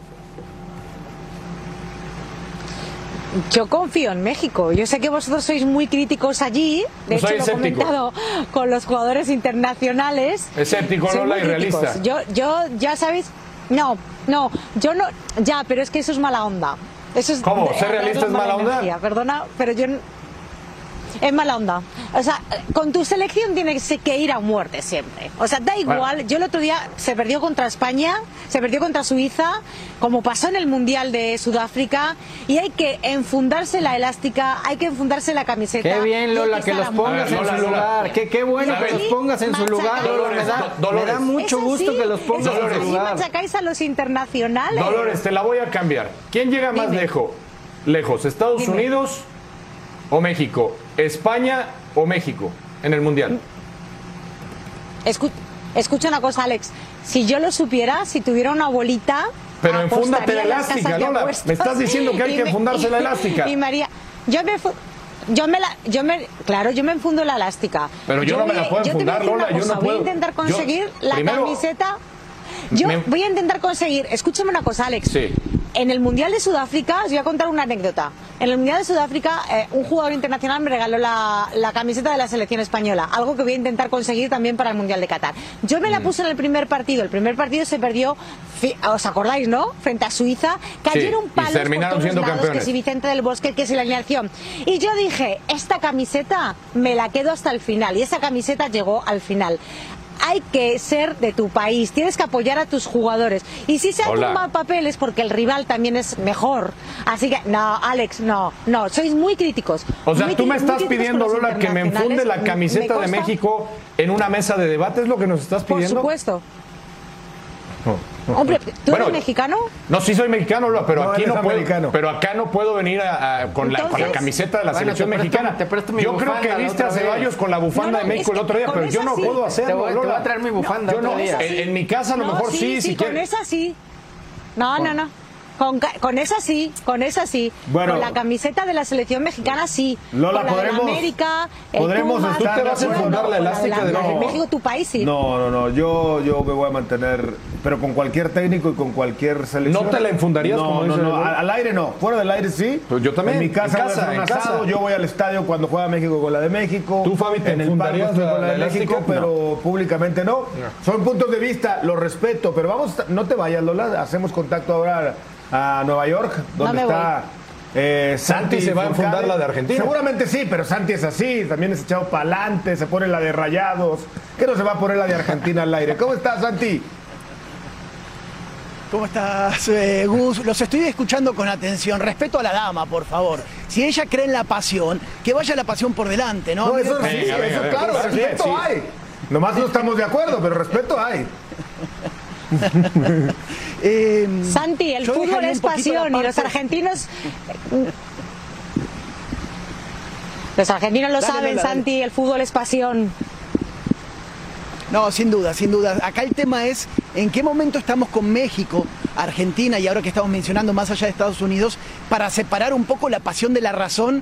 Speaker 6: Yo confío en México. Yo sé que vosotros sois muy críticos allí. De
Speaker 3: No soy
Speaker 6: hecho, lo he comentado con los jugadores internacionales.
Speaker 3: Escéptico,
Speaker 6: Sois
Speaker 3: Lola,
Speaker 6: muy
Speaker 3: y realista.
Speaker 6: críticos. Yo, yo, ya sabéis. No, no, yo no. Ya, pero es que eso es mala onda. Eso es,
Speaker 3: ¿Cómo? ¿Ser realista es mala onda?
Speaker 6: energía. Perdona, pero yo. Es mala onda. O sea, con tu selección tienes que ir a muerte siempre. O sea, da igual.
Speaker 3: Bueno.
Speaker 6: Yo el otro día se perdió contra España, se perdió contra Suiza, como pasó en el Mundial de Sudáfrica, y hay que enfundarse la elástica, hay que enfundarse la camiseta.
Speaker 4: Qué bien, Lola,
Speaker 6: que
Speaker 4: los pongas
Speaker 3: ver,
Speaker 4: en
Speaker 3: Lola,
Speaker 4: su
Speaker 3: Lola.
Speaker 4: lugar. Qué, qué bueno que los pongas en su lugar, Lola. Me da,
Speaker 3: Dolores,
Speaker 4: me da mucho gusto que los pongas en su lugar.
Speaker 6: machacáis a los internacionales.
Speaker 3: Dolores, te la voy a cambiar. ¿Quién llega más
Speaker 6: Dime.
Speaker 3: lejos? Lejos, ¿Estados
Speaker 6: Dime.
Speaker 3: Unidos o México? ¿España o México en el Mundial?
Speaker 6: Escu- escucha una cosa, Alex. Si yo lo supiera, si tuviera una bolita.
Speaker 3: Pero enfúndate la elástica, Lola. Me estás diciendo que hay que enfundarse la elástica.
Speaker 6: Y María, yo me. Yo me la, yo me, claro, yo me enfundo la elástica.
Speaker 3: Pero yo no me
Speaker 6: voy
Speaker 3: la puedo
Speaker 6: yo voy
Speaker 3: enfundar, yo no
Speaker 6: Voy a intentar
Speaker 3: Yo-
Speaker 6: conseguir la
Speaker 3: primero-
Speaker 6: camiseta. Yo
Speaker 3: Me-
Speaker 6: voy a intentar conseguir, escúchame una cosa, Alex.
Speaker 3: Sí.
Speaker 6: En el Mundial de Sudáfrica, os voy a contar una anécdota. En el Mundial de Sudáfrica, eh, un jugador internacional me regaló la, la camiseta de la selección española, algo que voy a intentar conseguir también para el Mundial de Qatar. Yo me la
Speaker 3: Mm.
Speaker 6: puse en el primer partido. El primer partido se perdió, ¿os acordáis, no? Frente a Suiza. Cayeron
Speaker 3: y
Speaker 6: palos por
Speaker 3: terminaron
Speaker 6: todos
Speaker 3: siendo
Speaker 6: lados,
Speaker 3: campeones.
Speaker 6: que si Vicente del Bosque, que si la alineación. Y yo dije, esta camiseta me la quedo hasta el final. Y esa camiseta llegó al final. Hay que ser de tu país, tienes que apoyar a tus jugadores. Y si se mal papeles porque el rival también es mejor. Así que, no, Alex, no, no, sois muy críticos.
Speaker 3: O sea,
Speaker 6: Muy
Speaker 3: tú me estás pidiendo, Lola, que me enfunde la camiseta de México en una mesa de debate. ¿Es lo que nos estás
Speaker 6: Por
Speaker 3: pidiendo?
Speaker 6: supuesto.
Speaker 3: No, no.
Speaker 6: Hombre, ¿tú
Speaker 3: Bueno,
Speaker 6: eres mexicano?
Speaker 3: No, sí soy mexicano, pero
Speaker 1: No,
Speaker 3: aquí no puedo.
Speaker 1: americano.
Speaker 3: Pero acá no puedo venir a- a- con, la, con la camiseta de la
Speaker 4: Bueno,
Speaker 3: selección
Speaker 4: te presto-
Speaker 3: mexicana.
Speaker 4: te presto mi
Speaker 3: Yo creo que viste a. Ceballos con la bufanda
Speaker 6: No, no,
Speaker 3: de México
Speaker 6: es
Speaker 3: el otro día, pero yo no
Speaker 6: sí.
Speaker 3: puedo
Speaker 4: Te
Speaker 3: hacerlo,
Speaker 4: te voy
Speaker 3: Lola.
Speaker 4: a traer mi bufanda
Speaker 3: Yo en, en mi casa a lo
Speaker 6: No,
Speaker 3: mejor sí, si
Speaker 6: con
Speaker 3: quieres.
Speaker 6: esa sí. No, no, no. Con, con esa sí, con esa sí.
Speaker 1: Bueno.
Speaker 6: con la camiseta de la selección mexicana sí.
Speaker 1: Lola,
Speaker 6: con la de la
Speaker 1: podremos-
Speaker 6: América, el
Speaker 1: podremos estar
Speaker 3: ¿Tú te vas a
Speaker 6: no,
Speaker 3: enfundar
Speaker 6: no,
Speaker 3: la elástica
Speaker 6: la
Speaker 3: de
Speaker 6: la
Speaker 3: México?
Speaker 6: México, tu país sí.
Speaker 1: No, no, no. Yo, yo me voy a mantener, pero con cualquier técnico y con cualquier selección.
Speaker 3: ¿No te la enfundarías,
Speaker 1: No,
Speaker 3: como
Speaker 1: no,
Speaker 3: dice
Speaker 1: no.
Speaker 3: el-
Speaker 1: Al, aire no. Fuera del aire sí.
Speaker 3: Pues yo también.
Speaker 1: En mi casa,
Speaker 3: En
Speaker 1: voy a
Speaker 3: casa,
Speaker 1: hacer un
Speaker 3: en
Speaker 1: asado.
Speaker 3: casa.
Speaker 1: Yo voy al estadio cuando juega México con la de México.
Speaker 3: ¿Tú, Fabi, te
Speaker 1: en el estoy
Speaker 3: la-
Speaker 1: con la de
Speaker 3: la
Speaker 1: México,
Speaker 3: elástica?
Speaker 1: pero públicamente no. Son puntos de vista, los respeto, pero vamos, no te vayas, Lola. Hacemos contacto ahora a Nueva York, donde está. eh,
Speaker 3: Santi se va a enfundar la de Argentina.
Speaker 1: Seguramente sí, pero Santi es así, también es echado para adelante, se pone la de rayados. ¿Qué no se va a poner la de Argentina al aire? ¿Cómo estás, Santi?
Speaker 8: ¿Cómo estás, eh, Gus? Los estoy escuchando con atención. Respeto a la dama, por favor. Si ella cree en la pasión, que vaya la pasión por delante, ¿no?
Speaker 1: No, eso sí,
Speaker 3: Venga,
Speaker 1: eso
Speaker 3: venga.
Speaker 1: claro,
Speaker 3: Sí,
Speaker 1: respeto
Speaker 3: sí.
Speaker 1: hay. Nomás no estamos de acuerdo, pero respeto hay.
Speaker 8: eh,
Speaker 6: Santi, el fútbol es pasión y los argentinos. Los argentinos lo
Speaker 8: Dale,
Speaker 6: saben,
Speaker 8: dale.
Speaker 6: Santi, el fútbol es pasión.
Speaker 8: No, sin duda, sin duda. Acá el tema es en qué momento estamos con México, Argentina y ahora que estamos mencionando más allá de Estados Unidos, para separar un poco la pasión de la razón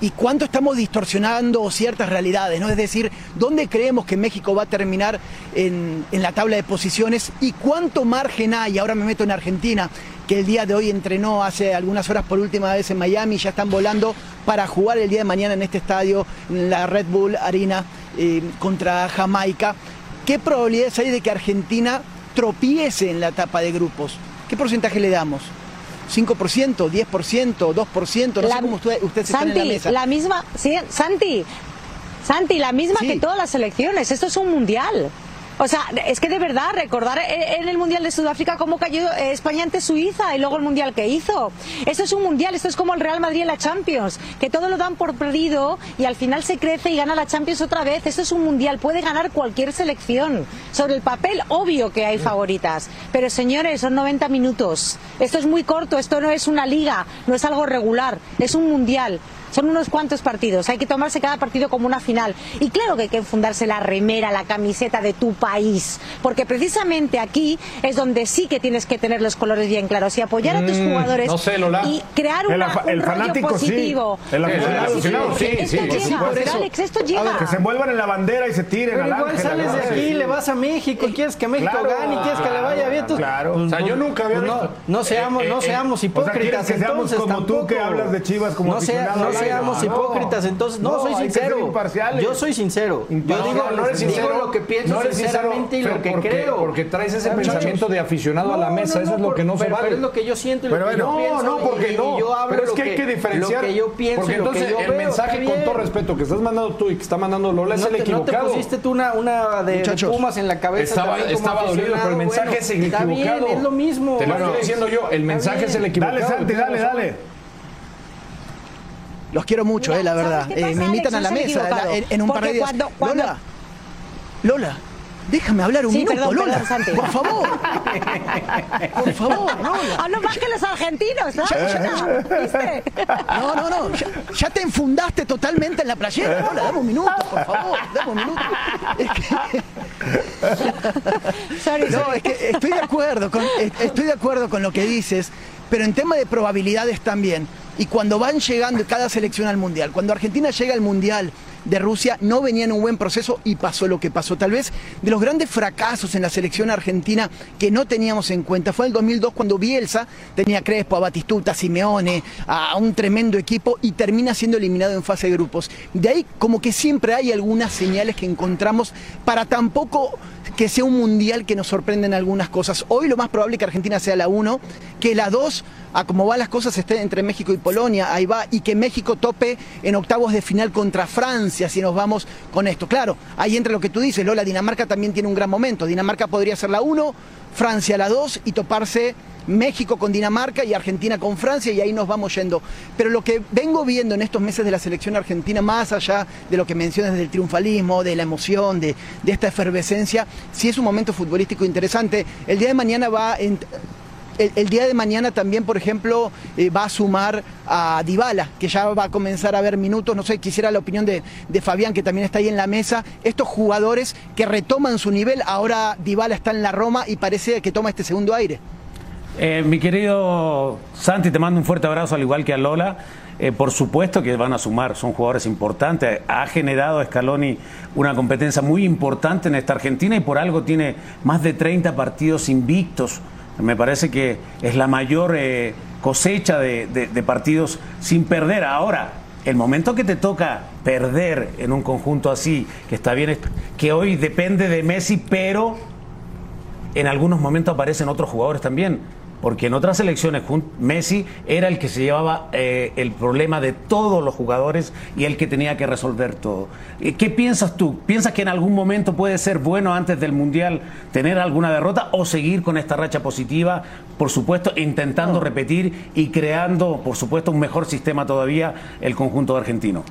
Speaker 8: y cuánto estamos distorsionando ciertas realidades, ¿no? Es decir, dónde creemos que México va a terminar en, en la tabla de posiciones y cuánto margen hay, ahora me meto en Argentina, que el día de hoy entrenó hace algunas horas por última vez en Miami, ya están volando para jugar el día de mañana en este estadio, en la Red Bull Arena, eh, contra Jamaica. ¿Qué probabilidades hay de que Argentina tropiece en la etapa de grupos? ¿Qué porcentaje le damos? ¿5%, 10%, 2%? No sé
Speaker 6: La-
Speaker 8: cómo usted, ustedes están
Speaker 6: Santi,
Speaker 8: en la mesa.
Speaker 6: la misma, sí, Santi, Santi, la misma
Speaker 8: Sí.
Speaker 6: que todas las selecciones. Esto es un mundial. O sea, es que de verdad, recordar en en el Mundial de Sudáfrica cómo cayó España ante Suiza y luego el Mundial que hizo. Esto es un Mundial, esto es como el Real Madrid en la Champions, que todo lo dan por perdido y al final se crece y gana la Champions otra vez. Esto es un Mundial, puede ganar cualquier selección. Sobre el papel, obvio que hay favoritas. Pero señores, son 90 minutos. Esto es muy corto, esto no es una liga, no es algo regular, es un Mundial. Son unos cuantos partidos, hay que tomarse cada partido como una final. Y claro que hay que fundarse la remera, la camiseta de tu país, porque precisamente aquí es donde sí que tienes que tener los colores bien claros y apoyar a tus
Speaker 3: Mm,
Speaker 6: jugadores
Speaker 3: no sé, Lola.
Speaker 6: y crear
Speaker 1: El
Speaker 6: una, un
Speaker 1: el
Speaker 6: rollo
Speaker 1: fanático sí.
Speaker 6: positivo.
Speaker 1: El aficionado
Speaker 6: Sí,
Speaker 1: sí.
Speaker 3: Sí,
Speaker 6: esto
Speaker 3: sí,
Speaker 6: llega, Alex, esto llega.
Speaker 1: Que se envuelvan en la bandera y se tiren
Speaker 4: Pero
Speaker 1: al
Speaker 4: igual
Speaker 1: ángel,
Speaker 4: sales
Speaker 1: al
Speaker 4: de aquí, le vas a México, quieres que México
Speaker 1: Claro,
Speaker 4: gane, quieres que le vaya bien. tú-
Speaker 1: claro.
Speaker 4: Pues,
Speaker 1: O sea, yo nunca había
Speaker 4: pues, no, no seamos,
Speaker 1: Eh,
Speaker 4: no
Speaker 1: eh,
Speaker 4: seamos
Speaker 1: o sea,
Speaker 4: hipócritas
Speaker 1: que seamos
Speaker 4: entonces
Speaker 1: como tú,
Speaker 4: tampoco.
Speaker 1: que hablas de Chivas como
Speaker 4: no, sea- no. Seamos
Speaker 1: No,
Speaker 4: hipócritas entonces. No,
Speaker 1: no,
Speaker 4: soy sincero.
Speaker 1: imparciales.
Speaker 4: Yo soy sincero. Yo digo,
Speaker 3: no eres
Speaker 4: digo
Speaker 3: sincero,
Speaker 4: lo que pienso
Speaker 3: no eres sincero,
Speaker 4: sinceramente y lo que
Speaker 3: porque-
Speaker 4: creo.
Speaker 3: porque traes ese
Speaker 4: Muchachos,
Speaker 3: pensamiento de aficionado a la mesa, eso es lo que no se
Speaker 4: pero,
Speaker 3: vale.
Speaker 4: Pero es lo que yo siento y lo
Speaker 1: Pero
Speaker 4: que yo pienso.
Speaker 3: no, no, porque no.
Speaker 4: yo hablo
Speaker 3: pero es que hay que diferenciar.
Speaker 4: Lo que yo pienso
Speaker 3: porque entonces
Speaker 4: que yo
Speaker 3: el
Speaker 4: veo,
Speaker 3: mensaje, con todo respeto, que estás mandando tú y que está mandando Lola es
Speaker 4: no
Speaker 3: el
Speaker 4: te, no te
Speaker 3: equivocado.
Speaker 4: pusiste tú una, una de, Pumas en la cabeza.
Speaker 3: Estaba, dolido, pero el mensaje es el
Speaker 4: está bien,
Speaker 3: equivocado.
Speaker 4: es lo mismo.
Speaker 3: Te lo estoy diciendo yo, el mensaje es el equivocado.
Speaker 1: Dale, Santi, dale, dale.
Speaker 8: Los quiero mucho,
Speaker 6: Mira,
Speaker 8: eh, la
Speaker 6: ¿sabes
Speaker 8: verdad. Eh, me invitan
Speaker 6: Alex?
Speaker 8: a la mesa la- en, en un par de días.
Speaker 6: cuando- cuando-
Speaker 8: Lola, Lola, déjame hablar un
Speaker 6: Sí,
Speaker 8: minuto,
Speaker 6: perdón,
Speaker 8: Lola.
Speaker 6: perdón,
Speaker 8: por favor. Por favor, Lola.
Speaker 6: Ah, no más que los argentinos, ¿no? ¿Viste?
Speaker 8: No, no, no. Ya, ya te enfundaste totalmente en la playera. Lola, dame un minuto, por favor. Dame un minuto. Es que,
Speaker 6: Sorry,
Speaker 8: no,
Speaker 6: sorry.
Speaker 8: es que estoy de acuerdo con, estoy de acuerdo con lo que dices, pero en tema de probabilidades también. Y cuando van llegando cada selección al mundial, cuando Argentina llega al mundial de Rusia, no venía en un buen proceso y pasó lo que pasó. Tal vez de los grandes fracasos en la selección argentina que no teníamos en cuenta fue el 2002 cuando Bielsa tenía a Crespo, a Batistuta, a Simeone, a un tremendo equipo y termina siendo eliminado en fase de grupos. De ahí como que siempre hay algunas señales que encontramos para tampoco que sea un mundial que nos sorprenden algunas cosas. Hoy lo más probable es que Argentina sea la 1, que la 2, a como van las cosas, esté entre México y Polonia, ahí va, y que México tope en octavos de final contra Francia, si nos vamos con esto. Claro, ahí entre lo que tú dices, Lola, Dinamarca también tiene un gran momento. Dinamarca podría ser la 1, Francia la 2 y toparse México con Dinamarca y Argentina con Francia y ahí nos vamos yendo. Pero lo que vengo viendo en estos meses de la selección argentina, más allá de lo que mencionas del triunfalismo, de la emoción, de, de esta efervescencia, sí es un momento futbolístico interesante. El día de mañana va en- el, día de mañana también, por ejemplo, eh, va a sumar a Dybala, que ya va a comenzar a ver minutos. No sé, quisiera la opinión de, de Fabián, que también está ahí en la mesa. Estos jugadores que retoman su nivel, ahora Dybala está en la Roma y parece que toma este segundo aire.
Speaker 2: Eh, mi querido Santi, te mando un fuerte abrazo, al igual que a Lola. Eh, por supuesto que van a sumar, son jugadores importantes. Ha generado Scaloni una competencia muy importante en esta Argentina y por algo tiene más de 30 partidos invictos. Me parece que es la mayor eh, cosecha de, de- partidos sin perder. Ahora, el momento que te toca perder en un conjunto así, que está bien, que hoy depende de Messi, pero en algunos momentos aparecen otros jugadores también. Porque en otras elecciones Messi era el que se llevaba eh, el problema de todos los jugadores y el que tenía que resolver todo. Eh, ¿Qué piensas tú? ¿Piensas que en algún momento puede ser bueno antes del Mundial tener alguna derrota o seguir con esta racha positiva? Por supuesto, intentando repetir y creando, por supuesto, un mejor sistema todavía el conjunto argentino.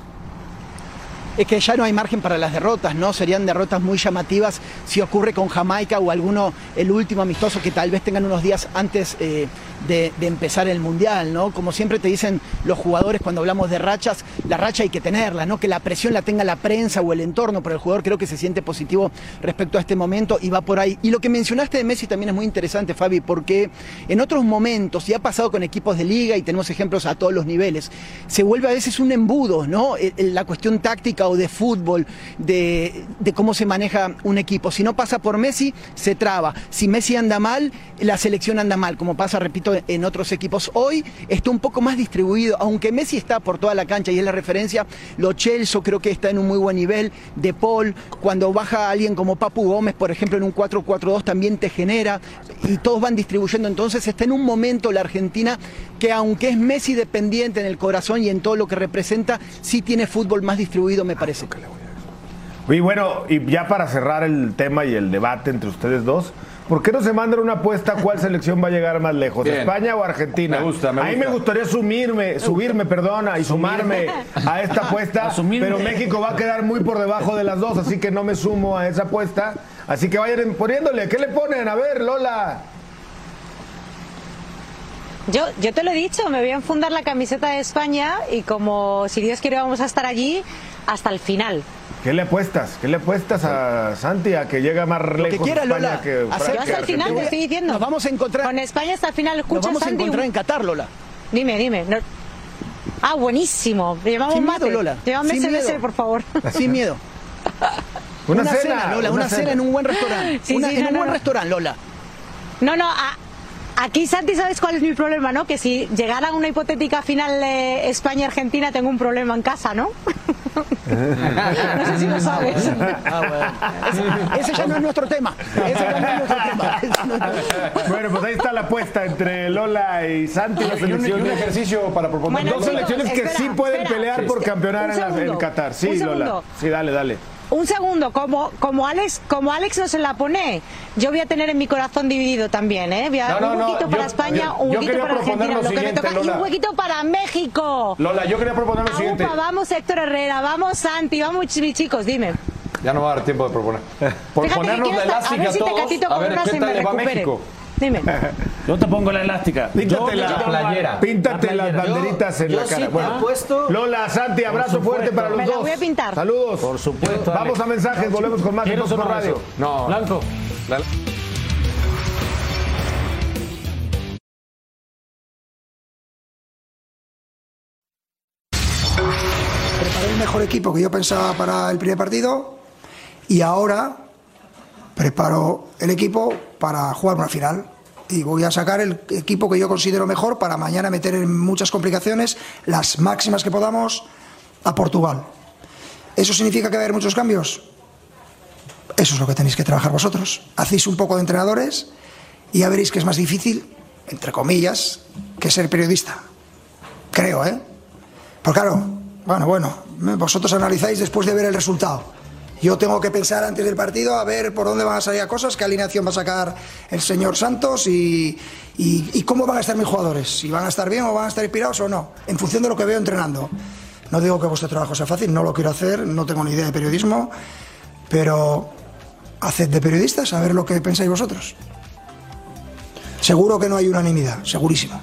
Speaker 8: Es que ya no hay margen para las derrotas, ¿no? Serían derrotas muy llamativas si ocurre con Jamaica o alguno, el último amistoso que tal vez tengan unos días antes eh, de, de empezar el Mundial, ¿no? Como siempre te dicen los jugadores cuando hablamos de rachas, la racha hay que tenerla, ¿no? Que la presión la tenga la prensa o el entorno, pero el jugador creo que se siente positivo respecto a este momento y va por ahí. Y lo que mencionaste de Messi también es muy interesante, Fabi, porque en otros momentos, y ha pasado con equipos de liga y tenemos ejemplos a todos los niveles, se vuelve a veces un embudo, ¿no? El- el- La cuestión táctica o de fútbol, de, de cómo se maneja un equipo. Si no pasa por Messi, se traba. Si Messi anda mal, la selección anda mal, como pasa, repito, en otros equipos. Hoy está un poco más distribuido, aunque Messi está por toda la cancha y es la referencia, lo Chelso creo que está en un muy buen nivel, De Paul, cuando baja alguien como Papu Gómez, por ejemplo, en un 4-4-2 también te genera y todos van distribuyendo. Entonces está en un momento la Argentina que aunque es Messi dependiente en el corazón y en todo lo que representa, sí tiene fútbol más distribuido, me parece.
Speaker 1: Y bueno, y ya para cerrar el tema y el debate entre ustedes dos, ¿por qué no se mandan una apuesta cuál selección va a llegar más lejos,
Speaker 3: Bien.
Speaker 1: España o Argentina?
Speaker 3: Me gusta, me
Speaker 1: A mí
Speaker 3: gusta.
Speaker 1: me gustaría sumirme, subirme, perdona, y sumarme a esta apuesta,
Speaker 2: Asumirme.
Speaker 1: pero México va a quedar muy por debajo de las dos, así que no me sumo a esa apuesta. Así que vayan poniéndole, ¿qué le ponen? A ver, Lola.
Speaker 6: Yo, yo te lo he dicho, me voy a enfundar la camiseta de España y como si Dios quiere vamos a estar allí hasta el final.
Speaker 1: ¿Qué le apuestas? ¿Qué le apuestas a Santi a que llega más lejos
Speaker 8: que quiera,
Speaker 1: España
Speaker 8: Lola.
Speaker 1: que
Speaker 6: Yo hasta el final te estoy diciendo.
Speaker 8: Nos vamos a encontrar.
Speaker 6: Con España hasta el final.
Speaker 8: Nos
Speaker 6: Escucha,
Speaker 8: vamos a encontrar en Qatar, Lola.
Speaker 6: Dime, dime. no- Ah, buenísimo. Le llevamos
Speaker 8: Sin
Speaker 6: mate.
Speaker 8: miedo, Lola.
Speaker 6: Llévame
Speaker 8: Sin miedo.
Speaker 6: por favor.
Speaker 8: Sin miedo.
Speaker 1: Una cena,
Speaker 8: Lola,
Speaker 1: una
Speaker 8: una, cena.
Speaker 1: cena.
Speaker 8: en un buen restaurante.
Speaker 6: Sí,
Speaker 8: Una-
Speaker 6: sí,
Speaker 8: en
Speaker 6: no,
Speaker 8: un
Speaker 6: no,
Speaker 8: buen
Speaker 6: no.
Speaker 8: restaurante, Lola.
Speaker 6: No, no, a- aquí Santi, ¿sabes cuál es mi problema, no? Que si llegara una hipotética final de España-Argentina, tengo un problema en casa, ¿no? no sé si lo sabes.
Speaker 8: Ah, bueno. Ese, ese ya no es nuestro tema. Ese ya no es nuestro tema.
Speaker 1: Bueno, pues ahí está la apuesta entre Lola y Santi.
Speaker 3: Y un, y un ejercicio para proponer.
Speaker 6: Bueno,
Speaker 1: dos
Speaker 6: chicos,
Speaker 1: selecciones que
Speaker 6: espera,
Speaker 1: sí pueden
Speaker 6: espera.
Speaker 1: pelear
Speaker 6: Sí.
Speaker 1: por campeonar en, la- en Qatar. Sí,
Speaker 6: un
Speaker 1: Lola. Sí, dale, dale.
Speaker 6: Un segundo, como, como Alex, como Alex no se la pone, yo voy a tener en mi corazón dividido también, ¿eh? Voy a-
Speaker 3: No,
Speaker 6: un
Speaker 3: no,
Speaker 6: huequito para
Speaker 3: yo-
Speaker 6: España,
Speaker 3: yo-
Speaker 6: un huequito para Argentina,
Speaker 3: lo
Speaker 6: lo que me
Speaker 3: siguiente,
Speaker 6: toca, y un huequito para México.
Speaker 3: Lola, yo quería proponer lo siguiente.
Speaker 6: Aupa, vamos Héctor Herrera, vamos Santi, vamos ch- chicos, dime.
Speaker 3: Ya no va a dar tiempo de proponer. Por
Speaker 6: Fíjate
Speaker 3: ponernos
Speaker 6: estar- a
Speaker 3: elástica
Speaker 6: ver si
Speaker 3: todos, a ver qué tal le va. México.
Speaker 6: Dime.
Speaker 2: Yo te pongo la elástica.
Speaker 1: Píntate
Speaker 2: Yo-
Speaker 1: la
Speaker 2: yo-
Speaker 3: playera.
Speaker 1: Píntate
Speaker 2: La
Speaker 1: las banderitas en
Speaker 4: yo
Speaker 1: la
Speaker 4: sí
Speaker 1: cara. Bueno,
Speaker 4: apuesto-
Speaker 1: Lola, Santi, abrazo
Speaker 2: supuesto.
Speaker 1: fuerte para los
Speaker 6: Me
Speaker 1: dos.
Speaker 6: voy a pintar.
Speaker 1: Saludos.
Speaker 2: Por supuesto,
Speaker 1: Vamos a mensajes, volvemos con más de
Speaker 2: ¿Quieres
Speaker 1: Fox
Speaker 2: o
Speaker 1: por Radio.
Speaker 3: No.
Speaker 2: Blanco.
Speaker 3: La-
Speaker 9: Preparé el mejor equipo que yo pensaba para el primer partido y ahora preparo el equipo para jugar una final. Y voy a sacar el equipo que yo considero mejor para mañana meter en muchas complicaciones, las máximas que podamos, a Portugal. ¿Eso significa que va a haber muchos cambios? Eso es lo que tenéis que trabajar vosotros. Hacéis un poco de entrenadores y ya veréis que es más difícil, entre comillas, que ser periodista. Creo, ¿eh? Pues claro, bueno, bueno, vosotros analizáis después de ver el resultado. Yo tengo que pensar antes del partido a ver por dónde van a salir las cosas, qué alineación va a sacar el señor Santos y, y- cómo van a estar mis jugadores. Si van a estar bien o van a estar inspirados o no, en función de lo que veo entrenando. No digo que vuestro trabajo sea fácil, no lo quiero hacer, no tengo ni idea de periodismo, pero haced de periodistas a ver lo que pensáis vosotros. Seguro que no hay unanimidad, segurísimo.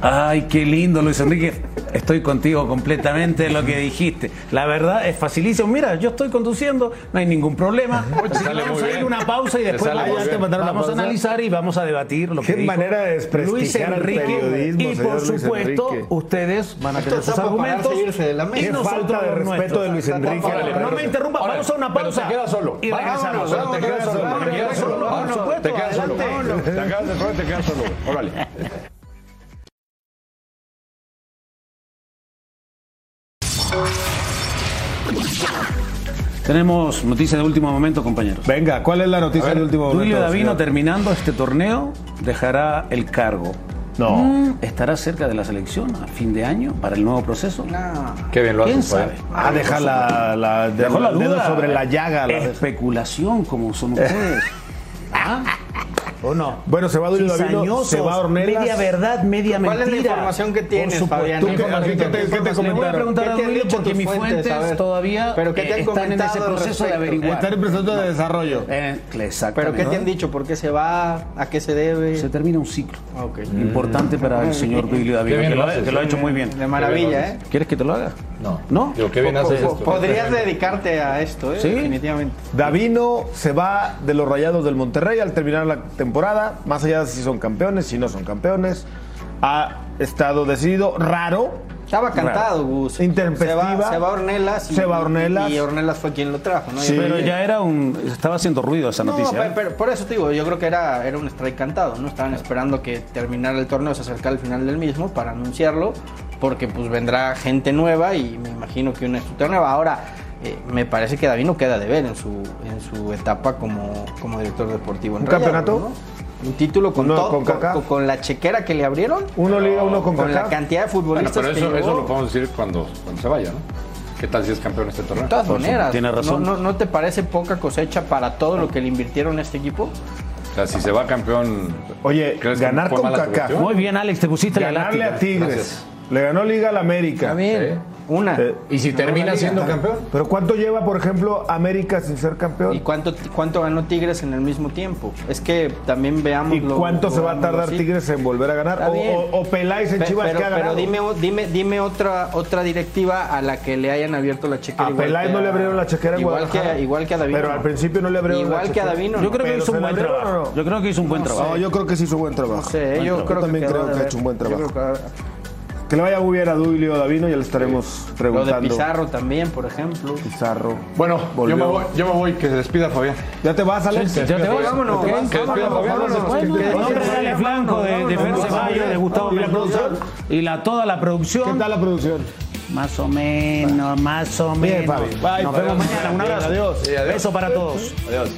Speaker 2: Ay, qué lindo, Luis Enrique. Estoy contigo completamente en lo que dijiste. La verdad es facilísimo. Mira, yo estoy conduciendo, no hay ningún problema. Vamos a ir una pausa y después vamos,
Speaker 3: bien.
Speaker 2: vamos a analizar y vamos a debatir lo que
Speaker 1: Qué
Speaker 2: dijo
Speaker 1: manera de
Speaker 2: Luis
Speaker 1: desprestigiar el
Speaker 2: Enrique.
Speaker 1: periodismo,
Speaker 2: Y por supuesto,
Speaker 1: Enrique.
Speaker 2: ustedes van a tener sus argumentos.
Speaker 4: de la mesa.
Speaker 2: y
Speaker 1: Qué
Speaker 2: nosotros
Speaker 1: falta de respeto
Speaker 2: nuestros.
Speaker 1: de Luis Enrique.
Speaker 3: Órale,
Speaker 2: No me interrumpa,
Speaker 3: Órale,
Speaker 2: vamos a una pausa.
Speaker 3: te quedas solo.
Speaker 2: Y regresamos.
Speaker 3: Vámonos, te quedas solo. Te quedas solo. Te quedas solo.
Speaker 2: adelante. Tenemos noticias de último momento, compañeros.
Speaker 1: Venga, ¿cuál es la noticia
Speaker 3: ver,
Speaker 1: del último momento?
Speaker 2: Duilio Davino,
Speaker 1: señor?
Speaker 2: terminando este torneo, dejará el cargo.
Speaker 1: No.
Speaker 2: Mm, ¿Estará cerca de la selección a fin de año para el nueo proceso?
Speaker 3: Qué bien lo
Speaker 2: ¿Quién
Speaker 3: haces,
Speaker 2: sabe?
Speaker 3: Fabián.
Speaker 1: Ah, deja la, la,
Speaker 2: Dejó la
Speaker 1: dedo sobre la llaga. la-
Speaker 2: Especulación, como son ustedes. ¿Ah? ¿O no?
Speaker 1: Bueno, se va Duilio Davino, se va a Ornelas.
Speaker 2: Media verdad, media
Speaker 4: ¿Cuál
Speaker 2: mentira.
Speaker 4: es la información que tienes. Fabián?
Speaker 1: ¿Tú qué-
Speaker 4: ¿Qué
Speaker 1: a te- qué te
Speaker 4: información?
Speaker 2: Le voy a
Speaker 1: comentaron?
Speaker 2: preguntar
Speaker 4: ¿Qué
Speaker 2: a
Speaker 4: te han
Speaker 2: Duilio
Speaker 4: dicho
Speaker 2: porque mis
Speaker 4: fuentes?
Speaker 2: fuentes
Speaker 4: A ver.
Speaker 2: todavía
Speaker 4: ¿Pero qué te han
Speaker 2: eh, están en ese proceso de averiguar.
Speaker 1: Está en proceso de desarrollo.
Speaker 2: Eh,
Speaker 4: ¿Pero
Speaker 2: exactamente.
Speaker 4: qué te han dicho? ¿Por qué se va? ¿A qué se debe?
Speaker 2: Se termina un ciclo
Speaker 4: Ah,
Speaker 2: importante para el señor Duilio Davino, que
Speaker 3: lo
Speaker 2: ha-
Speaker 3: haces,
Speaker 2: que lo ha
Speaker 3: qué
Speaker 2: hecho muy bien.
Speaker 4: De maravilla, ¿eh?
Speaker 2: ¿Quieres que te lo haga?
Speaker 3: No.
Speaker 2: ¿No?
Speaker 3: Digo, qué bien haces
Speaker 4: Po-
Speaker 3: esto.
Speaker 4: Podrías dedicarte a esto, ¿eh?
Speaker 2: Sí.
Speaker 4: Definitivamente.
Speaker 1: Davino se va de los Rayados del Monterrey al terminar la temporada, más allá de si son campeones, si no son campeones. Ha estado decidido, raro.
Speaker 4: Estaba cantado, Gus.
Speaker 1: Intempestiva.
Speaker 4: Se va, se va Ornelas. Y,
Speaker 1: Se va Ornelas.
Speaker 4: Y Ornelas fue quien lo trajo, ¿no?
Speaker 1: Sí.
Speaker 2: Pero ya era un. Estaba haciendo ruido esa
Speaker 4: No,
Speaker 2: noticia.
Speaker 4: pe-
Speaker 2: ¿eh?
Speaker 4: pero, por eso te digo, yo creo que era, era un strike cantado, ¿no? Estaban esperando que terminara el torneo, se acercara el final del mismo para anunciarlo, porque pues vendrá gente nueva y me imagino que una estructura nueva. Ahora, eh, me parece que David no queda de ver en su, en su etapa como, como director deportivo. en
Speaker 1: ¿Un campeonato?
Speaker 4: ¿no? Un título con,
Speaker 1: Uno
Speaker 4: todo-
Speaker 1: con
Speaker 4: con,
Speaker 1: Kaká.
Speaker 4: con- con la chequera que le abrieron.
Speaker 1: Uno liga, uno con
Speaker 4: con la cantidad de
Speaker 3: Bueno,
Speaker 4: futbolistas
Speaker 3: pero eso,
Speaker 4: que
Speaker 3: eso lo podemos decir cuando, cuando se vaya, ¿no? ¿Qué tal si es campeón este torneo?
Speaker 4: De todas maneras,
Speaker 2: tiene razón.
Speaker 4: ¿no, no, no te parece poca cosecha para todo lo que le invirtieron a este equipo?
Speaker 3: O sea, si se va campeón.
Speaker 1: Oye,
Speaker 3: ¿crees que
Speaker 1: ganar con Kaká.
Speaker 2: Muy bien, Alex, te pusiste la
Speaker 1: Ganarle a Tigres
Speaker 3: Gracias.
Speaker 1: Le ganó Liga al América.
Speaker 4: Está bien. Una.
Speaker 1: Eh,
Speaker 3: Y si termina siendo campeón.
Speaker 1: Pero ¿cuánto lleva, por ejemplo, América sin ser campeón?
Speaker 4: ¿Y cuánto, cuánto ganó Tigres en el mismo tiempo? Es que también veamos.
Speaker 1: ¿Y
Speaker 4: lo-
Speaker 1: cuánto se va a tardar
Speaker 4: así.
Speaker 1: Tigres en volver a ganar? O, o- o Peláez en
Speaker 4: Pe-
Speaker 1: Chivas
Speaker 4: pero,
Speaker 1: que ha
Speaker 4: pero
Speaker 1: ganado.
Speaker 4: dime, dime, dime otra otra directiva a la que le hayan abierto la chequera.
Speaker 1: A Peláez no le abrieron la chequera en
Speaker 4: igual que, igual que a Davino.
Speaker 1: Pero al principio no le abrieron
Speaker 4: Igual
Speaker 1: la
Speaker 4: que a. Davino.
Speaker 2: Yo creo que
Speaker 1: Pero
Speaker 2: hizo un buen trabajo. Yo creo que hizo un buen trabajo.
Speaker 1: No, yo creo que sí hizo buen trabajo.
Speaker 4: Yo
Speaker 1: también creo que ha hecho un buen trabajo.
Speaker 4: Que-
Speaker 1: le vaya muy bien a Duilio Davino, ya le estaremos
Speaker 4: Lo
Speaker 1: preguntando.
Speaker 4: de Pizarro también, por ejemplo.
Speaker 1: Pizarro.
Speaker 3: Bueno, yo me, voy, yo me voy, que se despida Fabián.
Speaker 1: ¿Ya te vas, Alex?
Speaker 2: ¿Ya te vas?
Speaker 4: Vámonos,
Speaker 3: Que
Speaker 4: vámonos,
Speaker 3: despida Fabián, se
Speaker 2: Nombre dale flanco de, de Fer Ceballos, de Gustavo
Speaker 1: ¿Y la
Speaker 2: Mendoza
Speaker 1: producción?
Speaker 2: y la, toda la
Speaker 1: ¿Qué
Speaker 2: producción.
Speaker 1: tal la producción?
Speaker 2: Más o menos, más o
Speaker 1: Bien,
Speaker 2: menos.
Speaker 1: Fabi. Bye,
Speaker 2: Nos
Speaker 1: Fabi.
Speaker 2: vemos mañana. Un abrazo.
Speaker 1: Adiós.
Speaker 3: Sí, adiós.
Speaker 2: Beso para todos.
Speaker 3: Adiós.